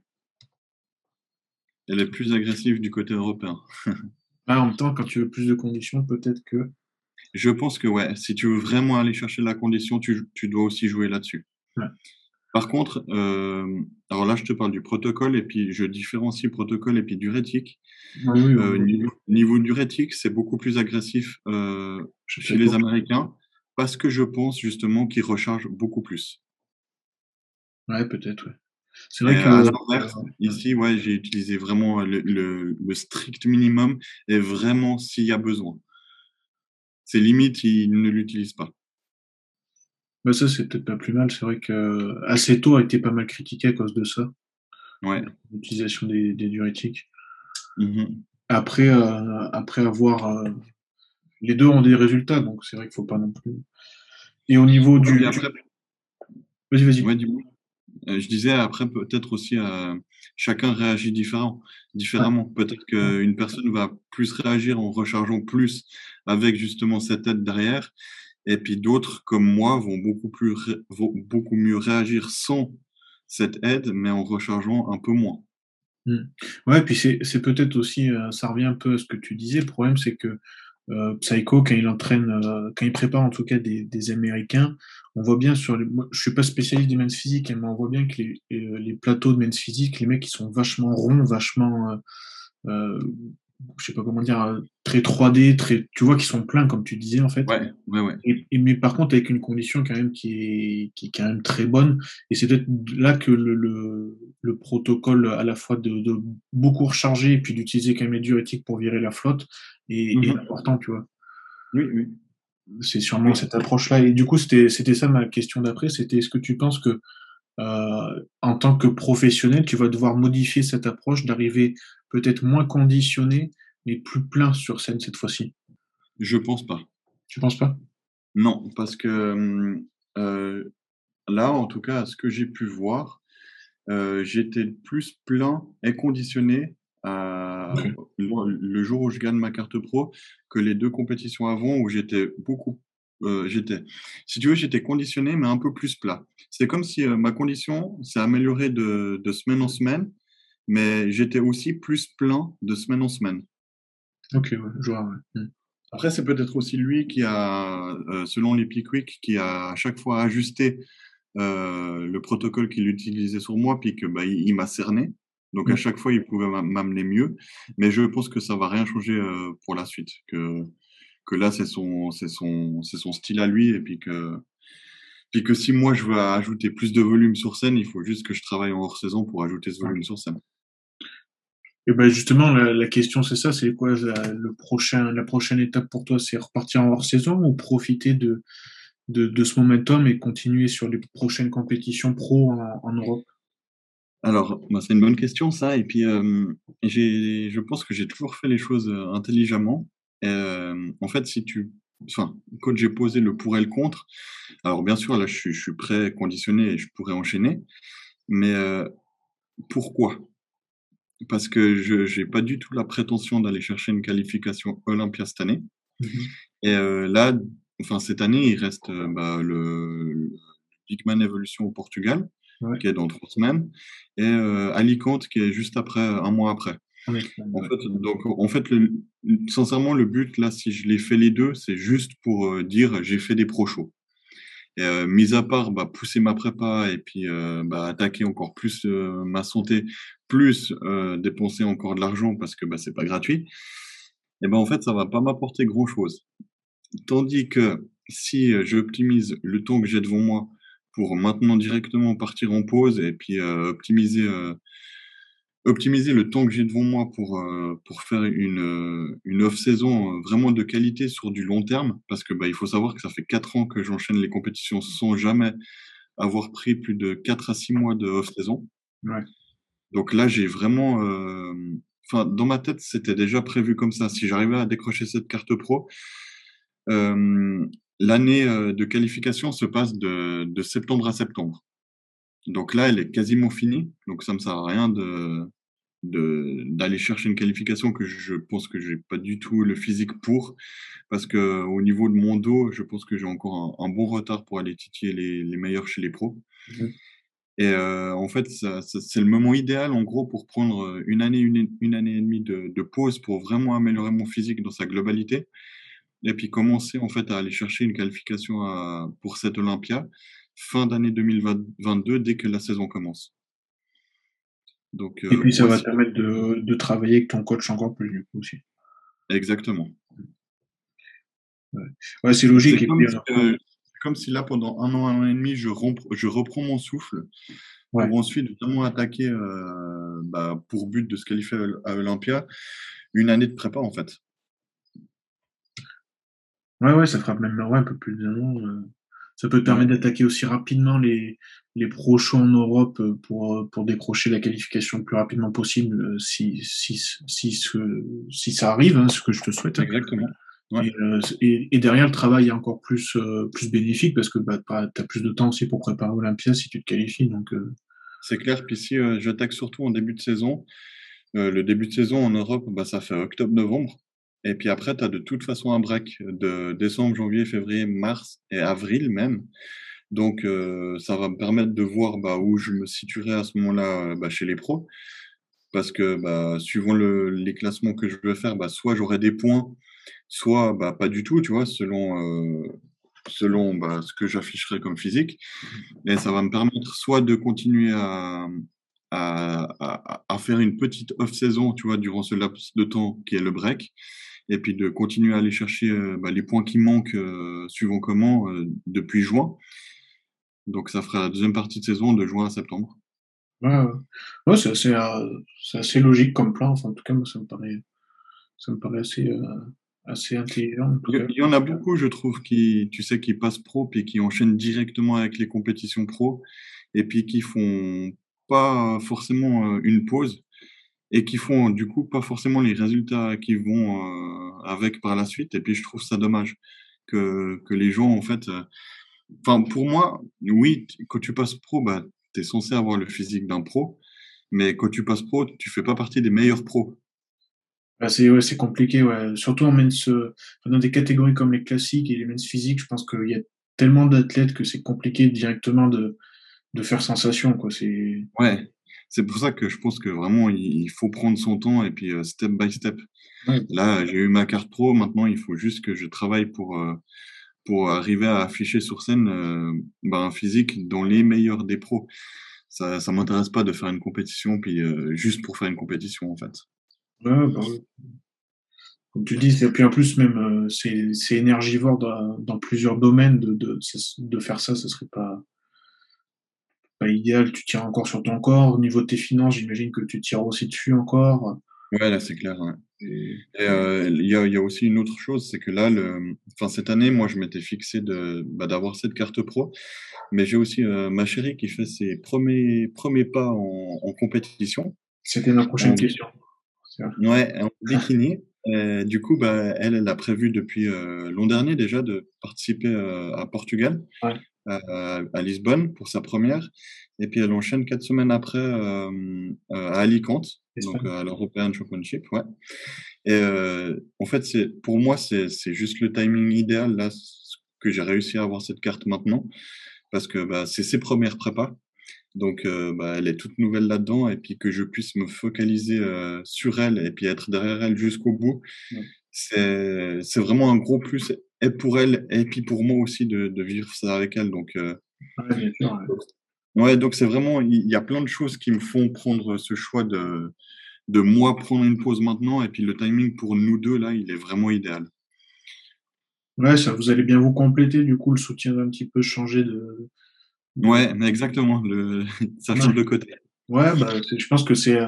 Elle est plus agressive du côté européen. ah, en même temps, quand tu veux plus de conditions, peut-être que. Je pense que ouais, si tu veux vraiment aller chercher la condition, tu, dois aussi jouer là-dessus. Par contre, euh, alors là, je te parle du protocole et puis je différencie protocole et puis diurétique. Oui, euh, niveau, niveau, diurétique, c'est beaucoup plus agressif chez les Américains parce que je pense justement qu'ils rechargent beaucoup plus. Ouais, peut-être, ouais. C'est vrai que euh, ici, ouais, j'ai utilisé vraiment le, le, strict minimum et vraiment s'il y a besoin. C'est limite, ils ne l'utilisent pas. Bah ça, c'est peut-être pas plus mal. C'est vrai que Aceto a été pas mal critiqué à cause de ça. Ouais. L'utilisation des, des diurétiques. Mmh après, euh, après avoir. Euh, les deux ont des résultats, donc c'est vrai qu'il faut pas non plus. Et au niveau du. Vas-y, vas-y. Ouais, du... Euh, je disais après peut-être aussi, chacun réagit différent, différemment. Peut-être qu'une personne va plus réagir en rechargeant plus avec justement cette aide derrière, et puis d'autres, comme moi, vont beaucoup, plus vont beaucoup mieux réagir sans cette aide, mais en rechargeant un peu moins. Mmh. Ouais, puis c'est peut-être aussi, euh, ça revient un peu à ce que tu disais. Le problème, c'est que Psycho, quand il entraîne, euh, quand il prépare en tout cas des, des Américains, on voit bien sur les. Moi, je suis pas spécialiste des men's physique, hein, mais on voit bien que les, les, plateaux de men's physique, les mecs, ils sont vachement ronds, vachement. Euh, je sais pas comment dire, euh, très 3D, très, tu vois, qui sont pleins, comme tu disais, en fait. Ouais, ouais, ouais. Et, mais par contre, avec une condition quand même qui est, qui est quand même très bonne. Et c'est peut-être là que le, le, le, protocole, à la fois de, de beaucoup recharger et puis d'utiliser quand même les diurétiques pour virer la flotte, est mhm. important, tu vois. Oui, oui. C'est sûrement cette approche-là. Et du coup, c'était ça ma question d'après. C'était est-ce que tu penses que euh, en tant que professionnel, tu vas devoir modifier cette approche, d'arriver peut-être moins conditionné, mais plus plein sur scène cette fois-ci? Je pense pas. Tu penses pas? Non, parce que euh, là, en tout cas, à ce que j'ai pu voir, euh, j'étais plus plein et conditionné le, jour où je gagne ma carte pro que les deux compétitions avant où j'étais beaucoup euh, j'étais, si tu veux, j'étais conditionné, mais un peu plus plat. C'est comme si euh, ma condition s'est améliorée de, de, semaine en semaine, mais j'étais aussi plus plein de semaine en semaine. Ok, ouais, je vois. Hmm. Après, c'est peut-être aussi lui qui a, euh, selon les Pickwick, qui a à chaque fois ajusté le protocole qu'il utilisait sur moi, puis que bah, il, m'a cerné. Donc à hmm. chaque fois, il pouvait m'amener mieux. Mais je pense que ça va rien changer pour la suite. Que que là, c'est son, c'est son, c'est son style à lui, et puis que, puis que si moi je veux ajouter plus de volume sur scène, il faut juste que je travaille en hors saison pour ajouter ce volume sur scène. Et ben justement, la, question c'est ça, c'est quoi la, le prochain, la prochaine étape pour toi, c'est repartir en hors saison ou profiter de, de, de, ce momentum et continuer sur les prochaines compétitions pro en, en Europe? Alors, bah, c'est une bonne question ça. Et puis, euh, j'ai, je pense que j'ai toujours fait les choses euh, intelligemment. Euh, en fait, si tu enfin, quand j'ai posé le pour et le contre, alors bien sûr, là, je suis, je suis prêt, conditionné et je pourrais enchaîner, mais euh, pourquoi? Parce que je n'ai pas du tout la prétention d'aller chercher une qualification Olympia cette année. Mmh et là, enfin, cette année, il reste bah, le, le Evolution au Portugal, qui est dans trois semaines, et Alicante, qui est juste après, un mois après. En fait, donc, en fait, sincèrement, le but, là, si je l'ai fait les deux, c'est juste pour euh, dire j'ai fait des pro shows. Et, euh, mis à part bah, pousser ma prépa et puis euh, bah, attaquer encore plus ma santé, plus dépenser encore de l'argent parce que bah, c'est pas gratuit, et ben en fait, ça va pas m'apporter grand chose. Tandis que si j'optimise le temps que j'ai devant moi pour maintenant directement partir en pause et puis optimiser optimiser le temps que j'ai devant moi pour, euh, pour faire une, euh, une off-saison euh, vraiment de qualité sur du long terme, parce que bah, il faut savoir que ça fait quatre ans que j'enchaîne les compétitions sans jamais avoir pris plus de 4 à 6 mois de off-saison. Ouais. Donc là, j'ai vraiment... Enfin, dans ma tête, c'était déjà prévu comme ça. Si j'arrivais à décrocher cette carte pro, l'année de qualification se passe de, de septembre à septembre. Donc là, elle est quasiment finie. Donc ça me sert à rien de d'aller chercher une qualification que je pense que j'ai pas du tout le physique pour parce que au niveau de mon dos je pense que j'ai encore un, bon retard pour aller titiller les, les meilleurs chez les pros mmh et euh, en fait c'est le moment idéal en gros pour prendre une année une, une année et demie de, de, pause pour vraiment améliorer mon physique dans sa globalité et puis commencer en fait à aller chercher une qualification à, pour cette Olympia fin d'année 2022 dès que la saison commence. Donc, et puis ça va te permettre de, de, travailler avec ton coach encore plus du coup aussi. Exactement. Ouais, c'est logique. C'est comme, si, comme, si là, pendant un an, un an et demi, je, je reprends mon souffle pour ensuite vraiment attaquer euh, bah, pour but de se qualifier à Olympia une année de prépa en fait. Ouais, ouais, ça fera même un peu plus d'un an. Euh. Ça peut te permettre d'attaquer aussi rapidement les, les pro shows en Europe euh, pour, euh, pour décrocher la qualification le plus rapidement possible euh, si, si, si, si ça arrive, hein, ce que je te souhaite. Exactement. Et, et, derrière, le travail est encore plus, plus bénéfique parce que bah, tu as plus de temps aussi pour préparer Olympia si tu te qualifies. Donc, c'est clair. Puis ici, j'attaque surtout en début de saison. le début de saison en Europe, bah, ça fait octobre-novembre. Et puis après, tu as de toute façon un break de décembre, janvier, février, mars et avril même. Donc, ça va me permettre de voir bah, où je me situerai à ce moment-là bah, chez les pros. Parce que bah, suivant le, les classements que je veux faire, bah, soit j'aurai des points, soit pas du tout, tu vois, selon, selon bah, ce que j'afficherai comme physique. Et ça va me permettre soit de continuer à, à, à, faire une petite off-saison, tu vois, durant ce laps de temps qui est le break, et puis de continuer à aller chercher bah, les points qui manquent suivant comment depuis juin. Donc ça fera la deuxième partie de saison de juin à septembre. Ouais, c'est assez, euh, assez, logique comme plan. Enfin, en tout cas, moi, ça me paraît, ça me paraît assez, euh, assez intelligent. Il y en a beaucoup, je trouve, qui, tu sais, qui passent pro puis qui enchaînent directement avec les compétitions pro et puis qui font pas forcément euh, une pause et qui font du coup pas forcément les résultats qui vont avec par la suite. Et puis je trouve ça dommage que, que les gens, en fait, Enfin, pour moi, oui, quand tu passes pro, bah, tu es censé avoir le physique d'un pro, mais quand tu passes pro, tu fais pas partie des meilleurs pros. Bah, c'est ouais, compliqué, ouais. surtout en men's, dans des catégories comme les classiques et les men's physiques, je pense qu'il y a tellement d'athlètes que c'est compliqué directement de, de faire sensation. Quoi. Ouais, c'est pour ça que je pense que vraiment il faut prendre son temps et puis euh, step by step. Là, j'ai eu ma carte pro, maintenant il faut juste que je travaille pour, euh, pour arriver à afficher sur scène euh, bah, un physique dans les meilleurs des pros. Ça ne m'intéresse pas de faire une compétition puis euh, juste pour faire une compétition en fait. Ouais, bah Comme tu dis, et puis en plus même euh, c'est énergivore dans, dans, plusieurs domaines de, de, de, faire ça, ce serait pas pas idéal. Tu tires encore sur ton corps. Au niveau de tes finances, j'imagine que tu tires aussi dessus encore. Ouais, là, c'est clair. Et euh, il y, a, y, a, aussi une autre chose, c'est que là, le, enfin, cette année, moi, je m'étais fixé de, bah, d'avoir cette carte pro, mais j'ai aussi euh, ma chérie qui fait ses premiers, premiers pas en, en compétition. C'était ma prochaine question. Ouais, en bikini. du coup, bah, elle, elle a prévu depuis euh, l'an dernier déjà de participer à Portugal, ouais. À Lisbonne pour sa première. Et puis elle enchaîne quatre semaines après à Alicante donc à l'European Championship, ouais. Et euh, en fait, c'est pour moi, c'est juste le timing idéal là que j'ai réussi à avoir cette carte maintenant, parce que bah, c'est ses premières prépas. Donc, euh, bah, elle est toute nouvelle là-dedans, et puis que je puisse me focaliser euh, sur elle et puis être derrière elle jusqu'au bout, c'est vraiment un gros plus, et pour elle, et puis pour moi aussi de, de vivre ça avec elle. Donc, euh, ouais, Ouais, donc c'est vraiment, il y a plein de choses qui me font prendre ce choix de, de moi prendre une pause maintenant. Et puis le timing pour nous deux, là, il est vraiment idéal. Ouais, ça, vous allez bien vous compléter. Du coup, le soutien va un petit peu changer de. Ouais, mais exactement. Le... ça change de côté. Ouais, bah, je pense que c'est.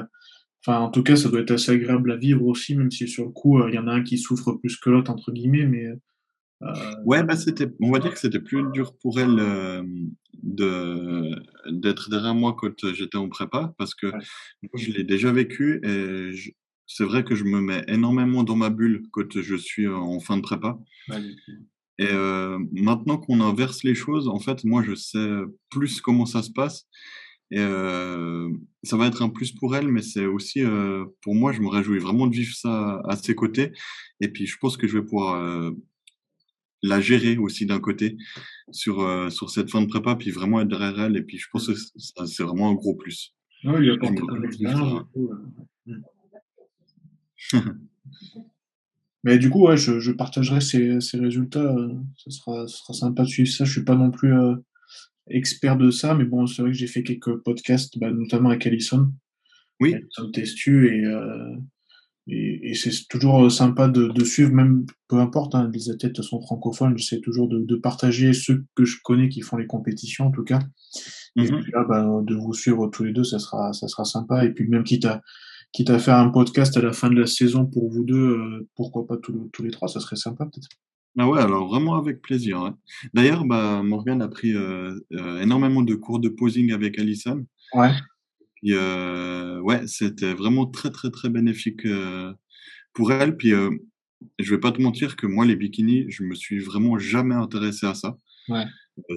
Enfin, en tout cas, ça doit être assez agréable à vivre aussi, même si sur le coup, euh, il y en a un qui souffre plus que l'autre, entre guillemets. Mais ouais, bah c'était, on va dire que c'était plus dur pour elle euh, de d'être derrière moi quand j'étais en prépa parce que je l'ai déjà vécu et c'est vrai que je me mets énormément dans ma bulle quand je suis en fin de prépa. et euh, maintenant qu'on inverse les choses, en fait, moi, je sais plus comment ça se passe. Et euh, ça va être un plus pour elle, mais c'est aussi euh, pour moi, je me réjouis vraiment de vivre ça à ses côtés. Et puis, je pense que je vais pouvoir la gérer aussi d'un côté sur, euh, sur cette fin de prépa, puis vraiment être derrière elle. Et puis je pense que c'est vraiment un gros plus. Oui, il apporte Mais du coup, ouais, je, je partagerai ces, ces résultats. Euh, ça sera, ça sera sympa de suivre ça. Je suis pas non plus euh, expert de ça, mais bon, c'est vrai que j'ai fait quelques podcasts, bah, notamment avec Alison. Oui. Alison Testu et, et, et c'est toujours euh, sympa de, de, suivre, même peu importe, hein, les athlètes sont francophones, j'essaie toujours de, de, partager ceux que je connais qui font les compétitions en tout cas. Et mm-hmm. puis là, bah, de vous suivre tous les deux, ça sera, ça sera sympa. Et puis même quitte à, quitte à faire un podcast à la fin de la saison pour vous deux, euh, pourquoi pas tous, tous, les trois, ça serait sympa peut-être. Ah ouais, alors vraiment avec plaisir. Hein. D'ailleurs, bah, Morgan a pris euh, euh, énormément de cours de posing avec Alison. Ouais. Puis euh, ouais, c'était vraiment très très très bénéfique euh, pour elle. Puis euh, je vais pas te mentir que moi les bikinis, je me suis vraiment jamais intéressé à ça. Ouais.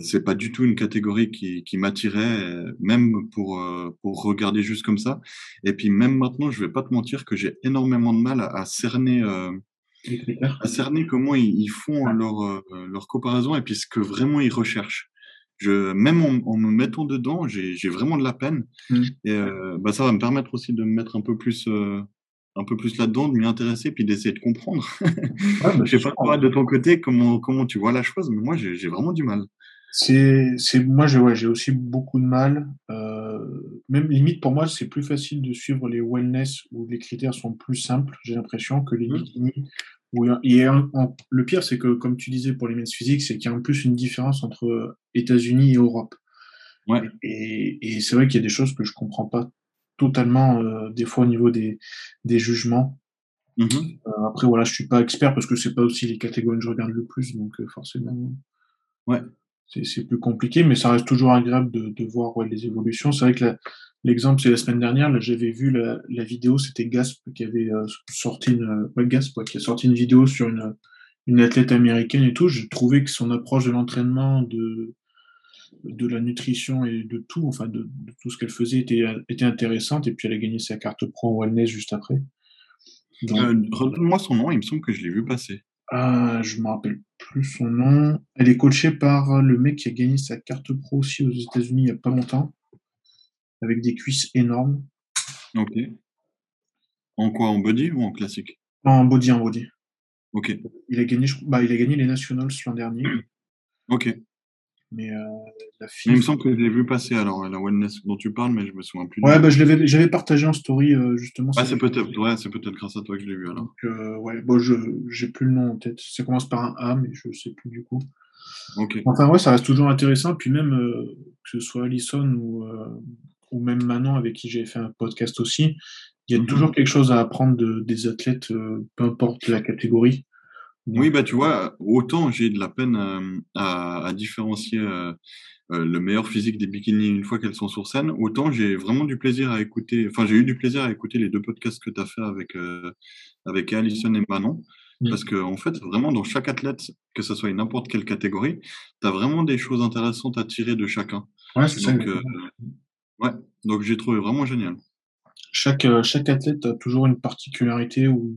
C'est pas du tout une catégorie qui, qui m'attirait, même pour, euh, pour regarder juste comme ça. Et puis même maintenant, je vais pas te mentir que j'ai énormément de mal à, à cerner, euh, à cerner comment ils, ils font leur, euh, leur comparaison et puis ce que vraiment ils recherchent. Je, même en, en me mettant dedans, j'ai vraiment de la peine. Mm. Et euh, bah, ça va me permettre aussi de me mettre un peu plus, euh, un peu plus là-dedans, de m'y intéresser, puis d'essayer de comprendre. Ouais, bah, Je sais pas toi de ton côté comment comment tu vois la chose, mais moi j'ai vraiment du mal. C'est, moi, j'ai, ouais, aussi beaucoup de mal. Euh, même limite, pour moi, c'est plus facile de suivre les wellness où les critères sont plus simples, j'ai l'impression, que les Mmh. bikinis. Y a un- le pire, c'est que, comme tu disais pour les men's physiques, c'est qu'il y a en plus une différence entre États-Unis et Europe. Ouais. Et, et c'est vrai qu'il y a des choses que je comprends pas totalement, euh, des fois au niveau des, des jugements. Mmh Euh, après, voilà, je suis pas expert parce que c'est pas aussi les catégories que je regarde le plus, donc euh, forcément. Ouais. C'est c'est plus compliqué, mais ça reste toujours agréable de, de voir ouais, les évolutions. C'est vrai que la- l'exemple, c'est la semaine dernière, là, j'avais vu la, la vidéo, c'était Gasp qui avait euh, sorti une, ouais, Gasp, ouais, qui a sorti une vidéo sur une, une athlète américaine et tout. J'ai trouvé que son approche de l'entraînement, de, de la nutrition et de tout, enfin de, de tout ce qu'elle faisait était, était intéressante. Et puis elle a gagné sa carte pro en wellness juste après. Donc, Euh, redonne-moi son nom, il me semble que je l'ai vu passer. ah, je me rappelle plus son nom. Elle est coachée par le mec qui a gagné sa carte pro aussi aux États-Unis il y a pas longtemps, avec des cuisses énormes. OK. En quoi? En body ou en classique? En body, en body. OK. Il a gagné, je- bah, il a gagné les Nationals l'an dernier, OK. mais euh, la fille. il me semble que je l'ai vu passer alors, la wellness dont tu parles, mais je me souviens plus Ouais, bah, je l'avais, j'avais partagé en story euh, justement. Ah, c'est peut-être, ouais, c'est peut-être grâce à toi que je l'ai vu alors. Donc, euh, ouais, bon, je j'ai plus le nom en tête. Ça commence par un A, mais je sais plus du coup. OK. Enfin, ouais, ça reste toujours intéressant. Puis même, que ce soit Alison ou, ou même Manon, avec qui j'ai fait un podcast aussi, il y a Mhm. toujours quelque chose à apprendre de, des athlètes, euh, peu importe la catégorie. Donc, Oui, bah tu vois, autant j'ai de la peine euh, à, à différencier euh, le meilleur physique des bikinis une fois qu'elles sont sur scène, autant j'ai vraiment du plaisir à écouter, enfin j'ai eu du plaisir à écouter les deux podcasts que tu as fait avec, avec Alison et Manon, parce que en fait, vraiment dans chaque athlète, que ce soit n'importe quelle catégorie, tu as vraiment des choses intéressantes à tirer de chacun. ouais, c'est ça. Donc, ouais, donc j'ai trouvé vraiment génial. Chaque, euh, chaque athlète a toujours une particularité ou,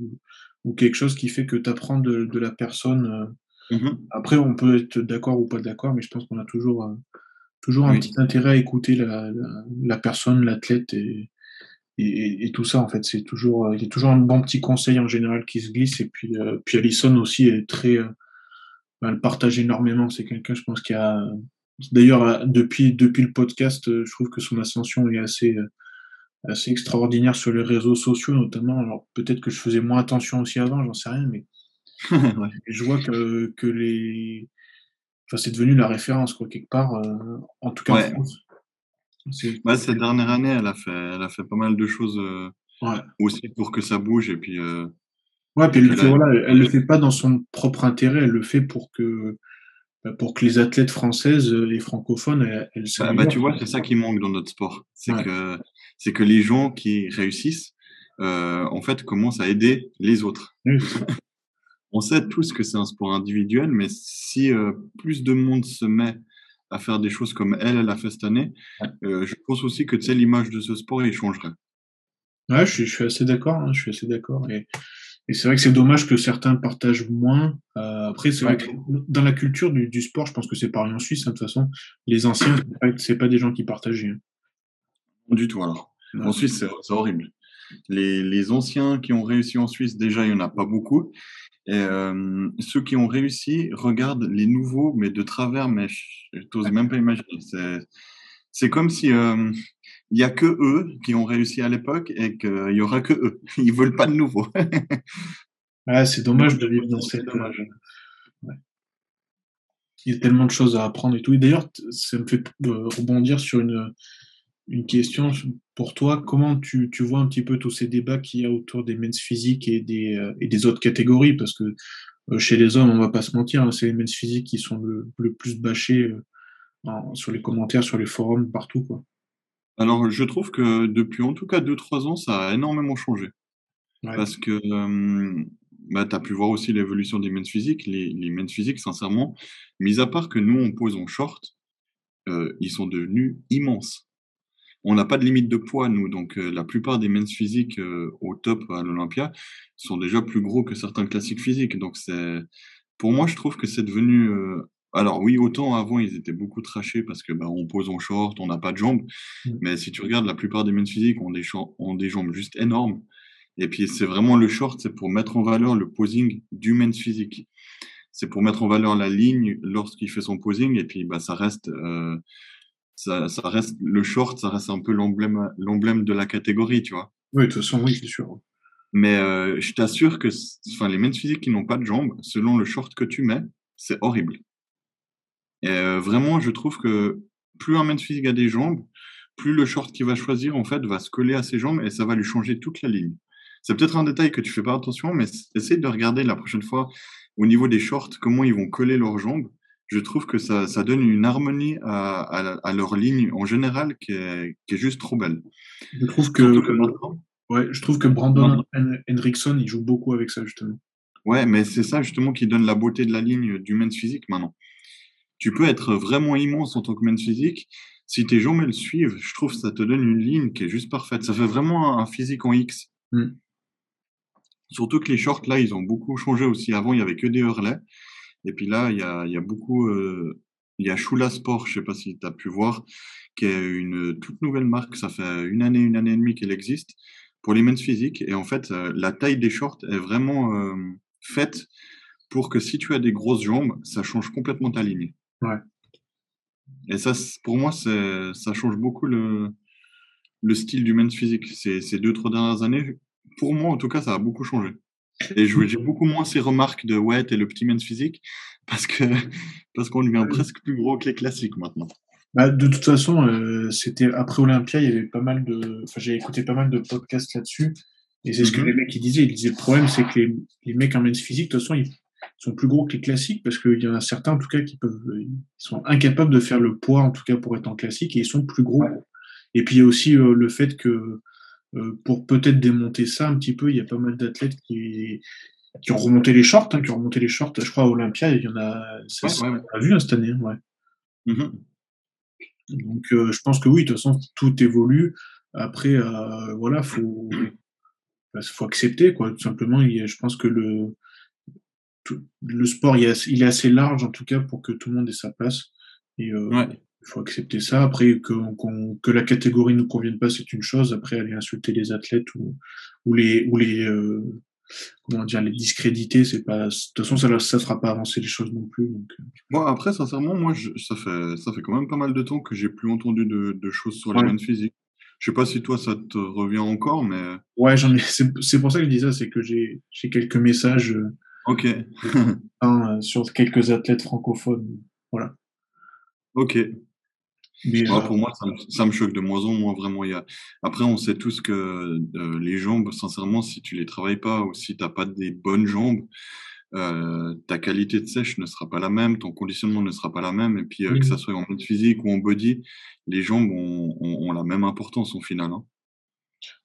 ou quelque chose qui fait que tu apprends de, de la personne. euh. Mhm. Après, on peut être d'accord ou pas d'accord, mais je pense qu'on a toujours, euh, toujours un petit intérêt à écouter la, la, la personne, l'athlète et, et, tout ça. En fait, c'est toujours, il y a toujours un bon petit conseil en général qui se glisse. Et puis, euh, puis Alison aussi est très, euh, elle partage énormément. C'est quelqu'un, je pense, qui a. D'ailleurs, euh, depuis, depuis le podcast, euh, je trouve que son ascension est assez, euh, assez extraordinaire sur les réseaux sociaux, notamment. Alors, peut-être que je faisais moins attention aussi avant, j'en sais rien, mais Ouais. je vois que, que les. Enfin, c'est devenu la référence, quoi, quelque part, euh, en tout cas Ouais. en France. C'est- Bah, cette dernière année, elle a fait, elle a fait pas mal de choses euh, Ouais. aussi pour que ça bouge et puis euh, Ouais, puis elle le fait, voilà, elle, le fait pas dans son propre intérêt, elle le fait pour que, pour que les athlètes françaises et francophones, elles, elles Bah, s'améliorent. bah, tu vois, c'est ça qui manque dans notre sport. C'est Ouais. que, c'est que les gens qui réussissent, euh, en fait, commencent à aider les autres. Oui. On sait tous que c'est un sport individuel, mais si euh, plus de monde se met à faire des choses comme elle, elle a fait cette année, Ouais. euh, je pense aussi que tu sais, l'image de ce sport, il changerait. Ouais, je suis, assez d'accord, hein, je suis assez d'accord. Et, et c'est vrai que c'est dommage que certains partagent moins. Euh, après, c'est vrai que dans la culture du, du sport, je pense que c'est pareil en Suisse, hein, de toute façon, les anciens, c'est pas, pas des gens qui partageaient. hein. Du tout, alors. Ouais. En Suisse, c'est horrible. Les, les anciens qui ont réussi en Suisse, déjà, il n'y en a pas beaucoup. Et euh, ceux qui ont réussi regardent les nouveaux, mais de travers, mais je n'ose même pas imaginer. C'est, c'est comme si euh, il y a que eux qui ont réussi à l'époque et qu'il y aura que eux. Ils veulent pas de nouveaux. Ouais, c'est dommage de vivre dans cette. dommage. euh, ouais. Il y a tellement de choses à apprendre et tout. Et d'ailleurs, ça me fait euh, rebondir sur une, une question pour toi. Comment tu, tu vois un petit peu tous ces débats qu'il y a autour des men's physiques et des, euh, et des autres catégories? Parce que chez les hommes, on va pas se mentir, hein, c'est les men's physiques qui sont le, le plus bâchés euh, en- sur les commentaires, sur les forums, partout, quoi. Alors, je trouve que depuis en tout cas 2-3 ans, ça a énormément changé. Ouais. Parce que euh, bah, tu as pu voir aussi l'évolution des men's physiques. Les, les men's physiques, sincèrement, mis à part que nous, on pose en short, euh, ils sont devenus immenses. On n'a pas de limite de poids, nous. Donc, euh, la plupart des men's physiques euh, au top à l'Olympia sont déjà plus gros que certains classiques physiques. Donc, c'est, pour moi, je trouve que c'est devenu. Alors, oui, autant avant, ils étaient beaucoup trachés parce que bah, on pose en short, on n'a pas de jambes. Mmh. Mais si tu regardes, la plupart des men's physiques ont des, ont des jambes juste énormes. Et puis, c'est vraiment le short, c'est pour mettre en valeur le posing du men's physique. C'est pour mettre en valeur la ligne lorsqu'il fait son posing. Et puis, bah, ça reste, euh, ça, ça, reste le short, ça reste un peu l'emblème, l'emblème de la catégorie, tu vois. Oui, de toute façon, oui, c'est sûr. Mais euh, je t'assure que, enfin, les men's physiques qui n'ont pas de jambes, selon le short que tu mets, c'est horrible. Et euh, vraiment, je trouve que plus un physique a des jambes, plus le short qu'il va choisir, en fait, va se coller à ses jambes et ça va lui changer toute la ligne. C'est peut-être un détail que tu fais pas attention, mais essaye de regarder la prochaine fois au niveau des shorts comment ils vont coller leurs jambes. Je trouve que ça, ça donne une harmonie à, à, leur ligne en général qui est, qui est, juste trop belle. Je trouve que, ouais, je trouve que Brandon Hendrickson il joue beaucoup avec ça justement. Ouais, mais c'est ça justement qui donne la beauté de la ligne du men's physique maintenant. Tu peux être vraiment immense en tant que men's physique. Si tes jambes elles suivent, je trouve que ça te donne une ligne qui est juste parfaite. Ça fait vraiment un physique en X. Hmm. Surtout que les shorts, là, ils ont beaucoup changé aussi. Avant, il n'y avait que des hurlets. Et puis là, il y a, il y a beaucoup. Euh, il y a Shula Sport, je ne sais pas si tu as pu voir, qui est une toute nouvelle marque. Ça fait une année, une année et demie qu'elle existe pour les men's physiques. Et en fait, euh, la taille des shorts est vraiment euh, faite pour que si tu as des grosses jambes, ça change complètement ta ligne. Ouais. Et ça, pour moi, ça change beaucoup le, le style du men's physique. Ces, ces deux, trois dernières années, pour moi, en tout cas, ça a beaucoup changé. Et j'ai beaucoup moins ces remarques de ouais, t'es le petit men's physique parce que parce qu'on devient presque plus gros que les classiques maintenant. Bah, de toute façon, euh, c'était après Olympia, il y avait pas mal de, enfin j'ai écouté pas mal de podcasts là-dessus et c'est ce que mm-hmm. les mecs ils disaient. Ils disaient le problème c'est que les, les, mecs en men's physique, de toute façon, ils sont plus gros que les classiques parce qu'il y en a certains en tout cas qui peuvent, ils sont incapables de faire le poids en tout cas pour être en classique et ils sont plus gros. Et puis il y a aussi euh, le fait que euh, pour peut-être démonter ça un petit peu, il y a pas mal d'athlètes qui, qui ont remonté les shorts, hein, qui ont remonté les shorts. Je crois à Olympia, il y en a, ça, ouais, a vu hein, cette année, ouais. Mm-hmm. Donc, euh, je pense que oui, de toute façon, tout évolue. Après, euh, voilà, faut, bah, faut accepter, quoi. Tout simplement, il je pense que le, le sport, il est, il est, assez large, en tout cas, pour que tout le monde ait sa place. Et, euh, il faut accepter ça. Après, que, que la catégorie ne nous convienne pas, c'est une chose. Après, aller insulter les athlètes ou, ou les, ou les, euh, comment dire, les discréditer, c'est pas, de toute façon, ça ne fera pas avancer les choses non plus. Donc... Bon, euh. après, sincèrement, moi, je, ça, fait, ça fait quand même pas mal de temps que j'ai plus entendu de, de choses sur la main physique. Je sais pas si toi, ça te revient encore, mais. Ouais, j'en ai, c'est pour ça que je dis ça, c'est que j'ai quelques messages. Euh, ok. sur quelques athlètes francophones. Voilà. Ok. Pour moi, ça me, choque de moins en moins vraiment. Il y a... Après, on sait tous que euh, les jambes, sincèrement, si tu les travailles pas ou si tu n'as pas des bonnes jambes, euh, ta qualité de sèche ne sera pas la même, ton conditionnement ne sera pas la même. Et puis, euh, que ça soit en mode physique ou en body, les jambes ont, la même importance au final. Hein.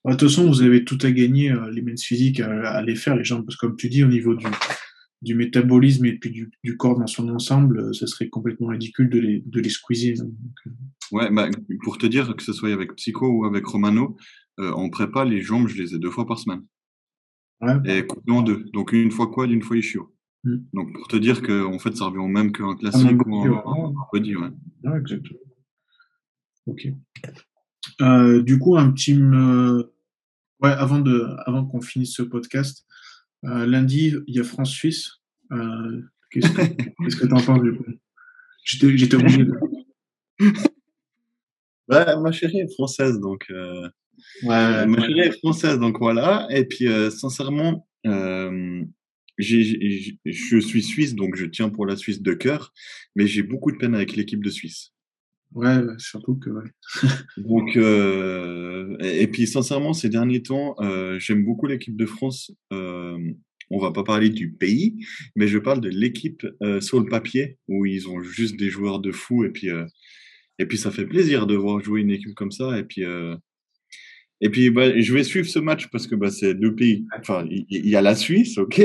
De toute façon, vous avez tout à gagner, les men's physiques, à, les faire, les jambes, parce que comme tu dis, au niveau du, du métabolisme et puis du, du, corps dans son ensemble, euh, ce serait complètement ridicule de les, de les squeezer. Hein, euh. Ouais, bah, pour te dire que ce soit avec Psycho ou avec Romano, euh, en prépa, les jambes, je les ai deux fois par semaine. Ouais. Et coupées en deux. Donc une fois quad, une fois ischio. Mm. Donc pour te dire que en fait, ça revient au même qu'un classique ou un, body. Ouais. ouais. exactement. Ok. Euh, du coup, un petit. Ouais, avant, de, avant qu'on finisse ce podcast, euh, lundi, il y a France-Suisse. Euh, qu'est-ce que tu en penses du coup? J'étais obligé de... bah, ma chérie est française, donc. Euh, ouais, ma chérie est française, donc voilà. Et puis, sincèrement, je suis suisse, donc je tiens pour la Suisse de cœur, mais j'ai beaucoup de peine avec l'équipe de Suisse. Ouais, surtout que. Ouais. donc, et, puis sincèrement, ces derniers temps, j'aime beaucoup l'équipe de France on va pas parler du pays, mais je parle de l'équipe euh, sur le papier où ils ont juste des joueurs de fou et puis euh, et puis ça fait plaisir de voir jouer une équipe comme ça et puis euh, Et puis, bah, je vais suivre ce match parce que bah, c'est deux pays. Enfin, il y, a la Suisse, ok.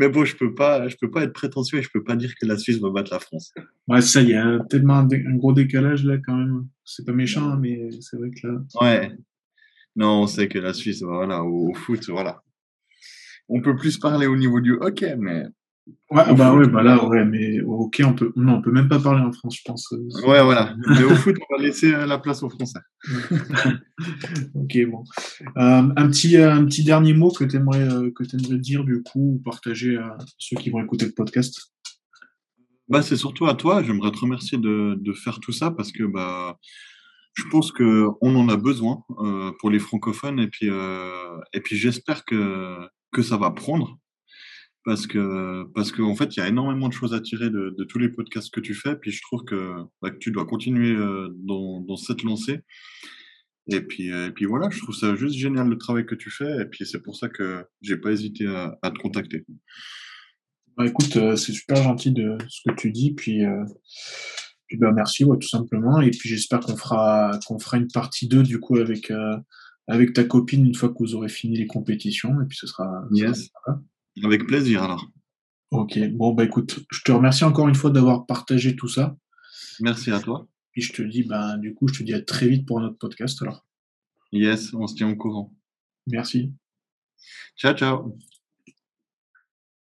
Mais bon, je peux pas, je peux pas être prétentieux et je peux pas dire que la Suisse va battre la France. Ouais, ça, il y a tellement un, gros décalage là quand même. C'est pas méchant, mais c'est vrai que là. Ouais. Non, on sait que la Suisse, voilà, au, foot, voilà. On peut plus parler au niveau du hockey, mais Ouais, bah ouais, bah là, ouais, mais ok, on peut, non, on peut même pas parler en France, je pense. Ouais, voilà. Mais au foot, on va laisser euh, la place aux Français. ok, bon. Euh, un petit, euh, un petit dernier mot que tu aimerais, que aimerais dire du coup, ou partager à ceux qui vont écouter le podcast? Bah, c'est surtout à toi. J'aimerais te remercier de, de, faire tout ça parce que bah, je pense que on en a besoin pour les francophones et puis, et puis j'espère que que ça va prendre parce que parce qu'en en fait, il y a énormément de choses à tirer de, de, tous les podcasts que tu fais. Puis je trouve que, bah, que tu dois continuer euh, dans, dans, cette lancée. Et puis, euh, et puis voilà, je trouve ça juste génial le travail que tu fais. Et puis c'est pour ça que j'ai pas hésité à, à, te contacter. Bah, écoute, euh, c'est super gentil de ce que tu dis. Puis, puis bah, merci, ouais, tout simplement. Et puis j'espère qu'on fera qu'on fera une partie 2 du coup avec avec ta copine une fois que vous aurez fini les compétitions. Et puis ce sera. Yes. Avec plaisir alors. Ok, bon bah écoute, je te remercie encore une fois d'avoir partagé tout ça. Merci à toi. Et je te dis, bah, du coup, je te dis à très vite pour notre podcast alors. Yes, on se tient au courant. Merci. Ciao, ciao.